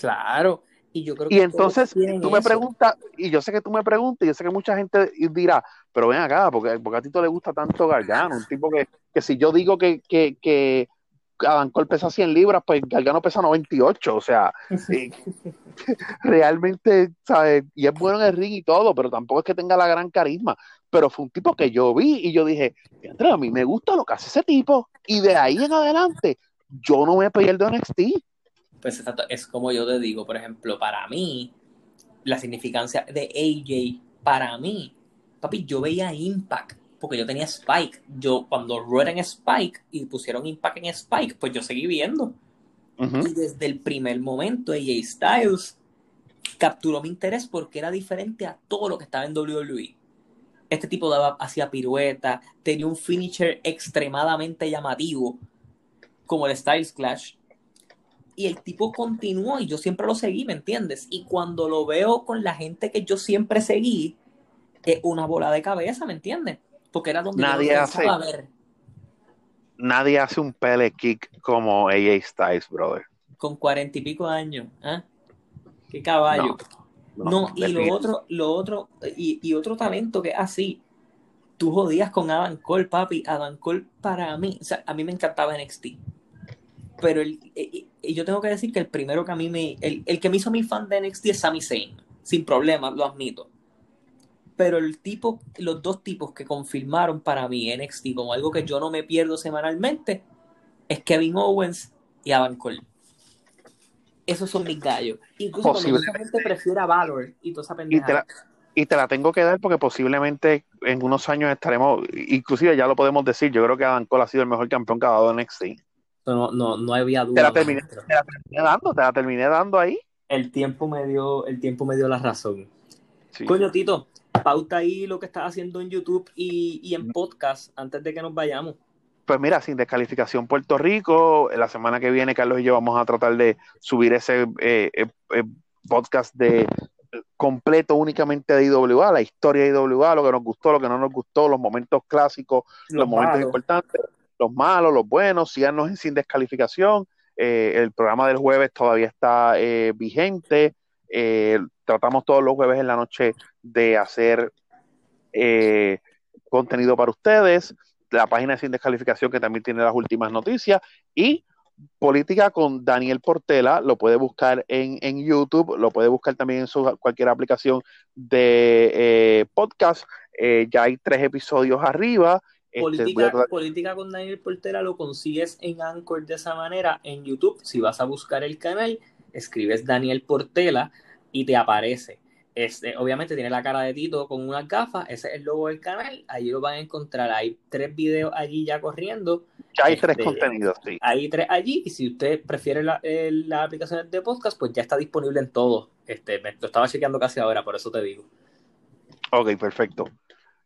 Claro, Y yo creo y entonces tú me preguntas, y yo sé que tú me preguntas, y yo sé que mucha gente dirá, pero ven acá, porque, porque a ti te le gusta tanto Gargano, un tipo que, que si yo digo que, que, que Adam Cole pesa 100 libras, pues Gargano pesa 98, o sea, (laughs) realmente, ¿sabes? Y es bueno en el ring y todo, pero tampoco es que tenga la gran carisma, pero fue un tipo que yo vi y yo dije, a mí me gusta lo que hace ese tipo, y de ahí en adelante, yo no me pierdo NXT. Pues exacto, es como yo te digo, por ejemplo, para mí, la significancia de AJ, para mí, papi, yo veía Impact, porque yo tenía Spike. Yo, cuando Raw en Spike y pusieron Impact en Spike, pues yo seguí viendo. Y desde el primer momento, AJ Styles capturó mi interés porque era diferente a todo lo que estaba en WWE. Este tipo daba, hacía pirueta, tenía un finisher extremadamente llamativo, como el Styles Clash y el tipo continuó y yo siempre lo seguí, ¿me entiendes? Y cuando lo veo con la gente que yo siempre seguí, es una bola de cabeza, ¿me entiendes? Porque era donde nadie yo hace, ver. Nadie hace un pele kick como AJ Styles, brother. Con cuarenta y pico años, ¿ah? Qué caballo. No, y lo otro, lo otro, y, y, otro talento que es así. Tú jodías con Adam Cole, papi. Adam Cole para mí, o sea, a mí me encantaba NXT pero el, eh, eh, yo tengo que decir que el primero que a mí me. El, que me hizo mi fan de NXT es Sami Zayn. Sin problema, lo admito. Pero el tipo, los dos tipos que confirmaron para mí NXT como algo que yo no me pierdo semanalmente es Kevin Owens y Adam Cole. Esos son mis gallos. Incluso cuando mucha gente prefiere a Valor y toda esa pendejada. Y te la tengo que dar porque posiblemente en unos años estaremos, inclusive ya lo podemos decir, yo creo que Adam Cole ha sido el mejor campeón que ha dado NXT. No, no, no había duda. Te la, terminé, dando, te la terminé dando ahí. El tiempo me dio, el tiempo me dio la razón. Coño, Tito, pauta ahí lo que estás haciendo en YouTube y, en podcast antes de que nos vayamos. Pues mira, sin descalificación Puerto Rico, la semana que viene Carlos y yo vamos a tratar de subir ese eh, eh, eh, podcast de completo únicamente de IWA, la historia de IWA, lo que nos gustó, lo que no nos gustó, los momentos clásicos, los momentos importantes los malos, los buenos, síganos en sin descalificación. Eh, el programa del jueves todavía está eh, vigente. Eh, tratamos todos los jueves en la noche de hacer contenido para ustedes. La página de sin descalificación que también tiene las últimas noticias. Y Política con Daniel Portela, lo puede buscar en, en YouTube, lo puede buscar también en su, cualquier aplicación de podcast. ya hay tres episodios arriba. Este, política, con Daniel Portera lo consigues en Anchor de esa manera en YouTube. Si vas a buscar el canal, escribes Daniel Portela y te aparece. Este, obviamente tiene la cara de Tito con unas gafas, ese es el logo del canal, ahí lo van a encontrar, hay tres videos allí ya corriendo. Ya hay tres este, contenidos, sí. Hay tres allí, y si usted prefiere las la aplicaciones de podcast, pues ya está disponible en todo. Este, me, lo estaba chequeando casi ahora, por eso te digo. Ok, perfecto.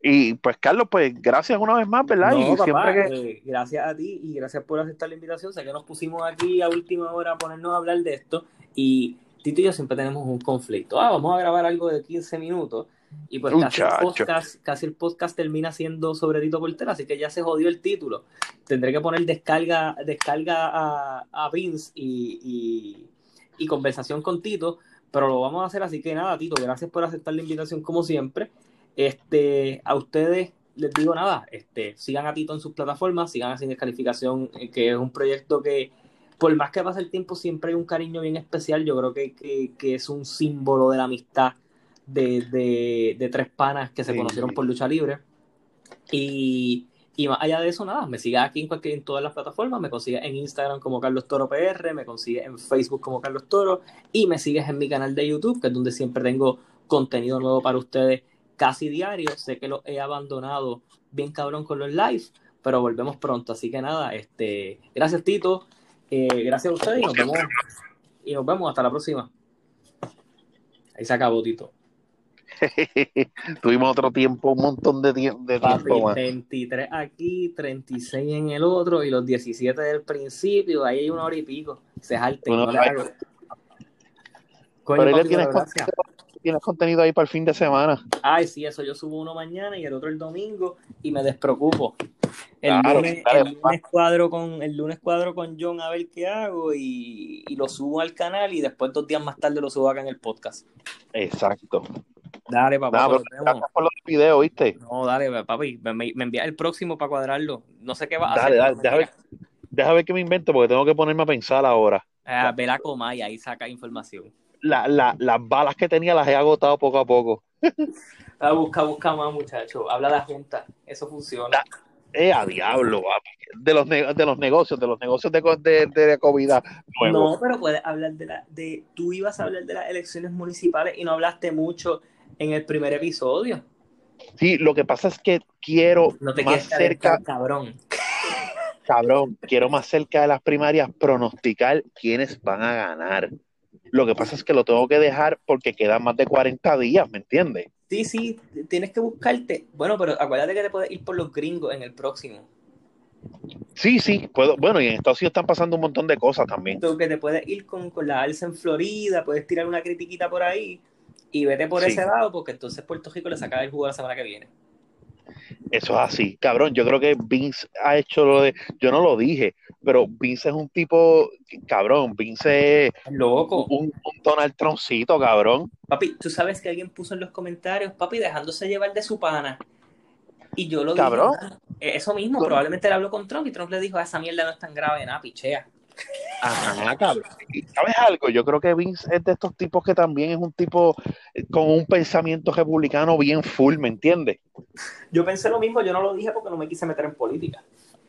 Y pues, Carlos, pues gracias una vez más, ¿verdad? y siempre eh, gracias a ti y gracias por aceptar la invitación. Sé que nos pusimos aquí a última hora a ponernos a hablar de esto. Y Tito y yo siempre tenemos un conflicto. Ah, vamos a grabar algo de 15 minutos. Y pues casi el, podcast, casi el, podcast, termina siendo sobre Tito Portera, así que ya se jodió el título. Tendré que poner descarga, descarga a, a Vince y, y conversación con Tito, pero lo vamos a hacer así que nada, Tito, gracias por aceptar la invitación como siempre. Este, a ustedes les digo nada, este, sigan a Tito en sus plataformas, sigan a Sin Descalificación, eh, que es un proyecto que, por más que pase el tiempo, siempre hay un cariño bien especial. Yo creo que, que, es un símbolo de la amistad de, de, tres panas que se conocieron por lucha libre. Y, y, más allá de eso, nada, me siga aquí en, cualquier, en todas las plataformas, me consigues en Instagram como Carlos Toro PR, me consigues en Facebook como Carlos Toro y me sigues en mi canal de YouTube, que es donde siempre tengo contenido nuevo para ustedes casi diario. Sé que lo he abandonado bien cabrón con los live, pero volvemos pronto. Así que nada, este, gracias Tito, eh, gracias a ustedes y nos vemos. Y nos vemos hasta la próxima. Ahí se acabó Tito. (laughs) Tuvimos otro tiempo, un montón de, de tiempo. 23 aquí, 36 en el otro y los 17 del principio. Ahí hay una hora y pico. Se jalte. Bueno, Coño, tienes, tienes contenido ahí para el fin de semana. Ay, sí, eso yo subo uno mañana y el otro el domingo y me despreocupo. El, lunes, el lunes, cuadro con el lunes cuadro con John a ver qué hago y, y, lo subo al canal y después dos días más tarde lo subo acá en el podcast. Exacto. Dale, papá. gracias por los videos, ¿viste? No, dale, papi. Me, me, envía el próximo para cuadrarlo. No sé qué va a dale, hacer. Dale, déjame, déjame ver qué me invento porque tengo que ponerme a pensar ahora. Ah, ve la coma y ahí saca información. La, la, las balas que tenía las he agotado poco a poco. Ah, busca, busca más, muchacho. Habla de la junta. Eso funciona. eh, a diablo. De los, de los negocios, de los negocios de, de, de COVID. No, pero puedes hablar de la. de Tú ibas a hablar de las elecciones municipales y no hablaste mucho en el primer episodio. Sí, lo que pasa es que quiero no te más cerca. Cabrón. Cabrón, quiero más cerca de las primarias pronosticar quiénes van a ganar. Lo que pasa es que lo tengo que dejar porque quedan más de 40 días, ¿me entiendes? Sí, sí, tienes que buscarte. Bueno, pero acuérdate que te puedes ir por los gringos en el próximo. Sí, sí, puedo. Bueno, y en Estados Unidos están pasando un montón de cosas también. Tú que te puedes ir con, con la alza en Florida, puedes tirar una critiquita por ahí y vete por ese lado porque entonces Puerto Rico le saca el jugo la semana que viene. Eso es así, cabrón. Yo creo que Vince ha hecho lo de. Yo no lo dije, pero Vince es un tipo. Cabrón, Vince es. Loco. Un, un Donald Trumpcito, cabrón. Papi, tú sabes que alguien puso en los comentarios, papi, dejándose llevar de su pana. Y yo lo cabrón. dije. Eso mismo, probablemente le habló con Trump y Trump le dijo: esa mierda no es tan grave, nada, pichea. Ajá, (laughs) cabrón. ¿Sabes algo? Yo creo que Vince es de estos tipos que también es un tipo con un pensamiento republicano bien full, ¿me entiendes? Yo pensé lo mismo, yo no lo dije porque no me quise meter en política.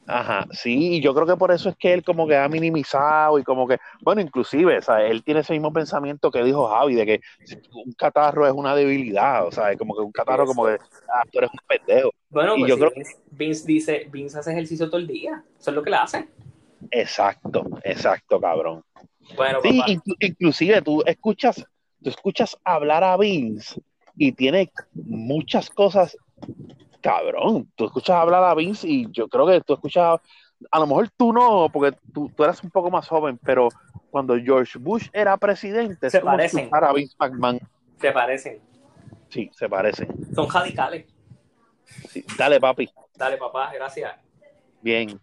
Ajá, sí, y yo creo que por eso es que él como que ha minimizado y como que, bueno, inclusive, o sea, él tiene ese mismo pensamiento que dijo Javi, de que un catarro es una debilidad, o sea, como que un catarro como que, ah, tú eres un pendejo. Bueno, y pues yo sí, creo... Vince, Vince dice, Vince hace ejercicio todo el día, eso es lo que le hace. Exacto, exacto, cabrón. Bueno, sí, papá. inclusive tú escuchas, tú escuchas hablar a Vince y tiene muchas cosas, cabrón. Tú escuchas hablar a Vince y yo creo que tú escuchas, a lo mejor tú no, porque tú, tú eras un poco más joven, pero cuando George Bush era presidente, se es parecen. a Vince McMahon. Se parecen. Sí, se parecen. Son radicales. Sí. Dale, papi. Dale, papá, gracias. Bien.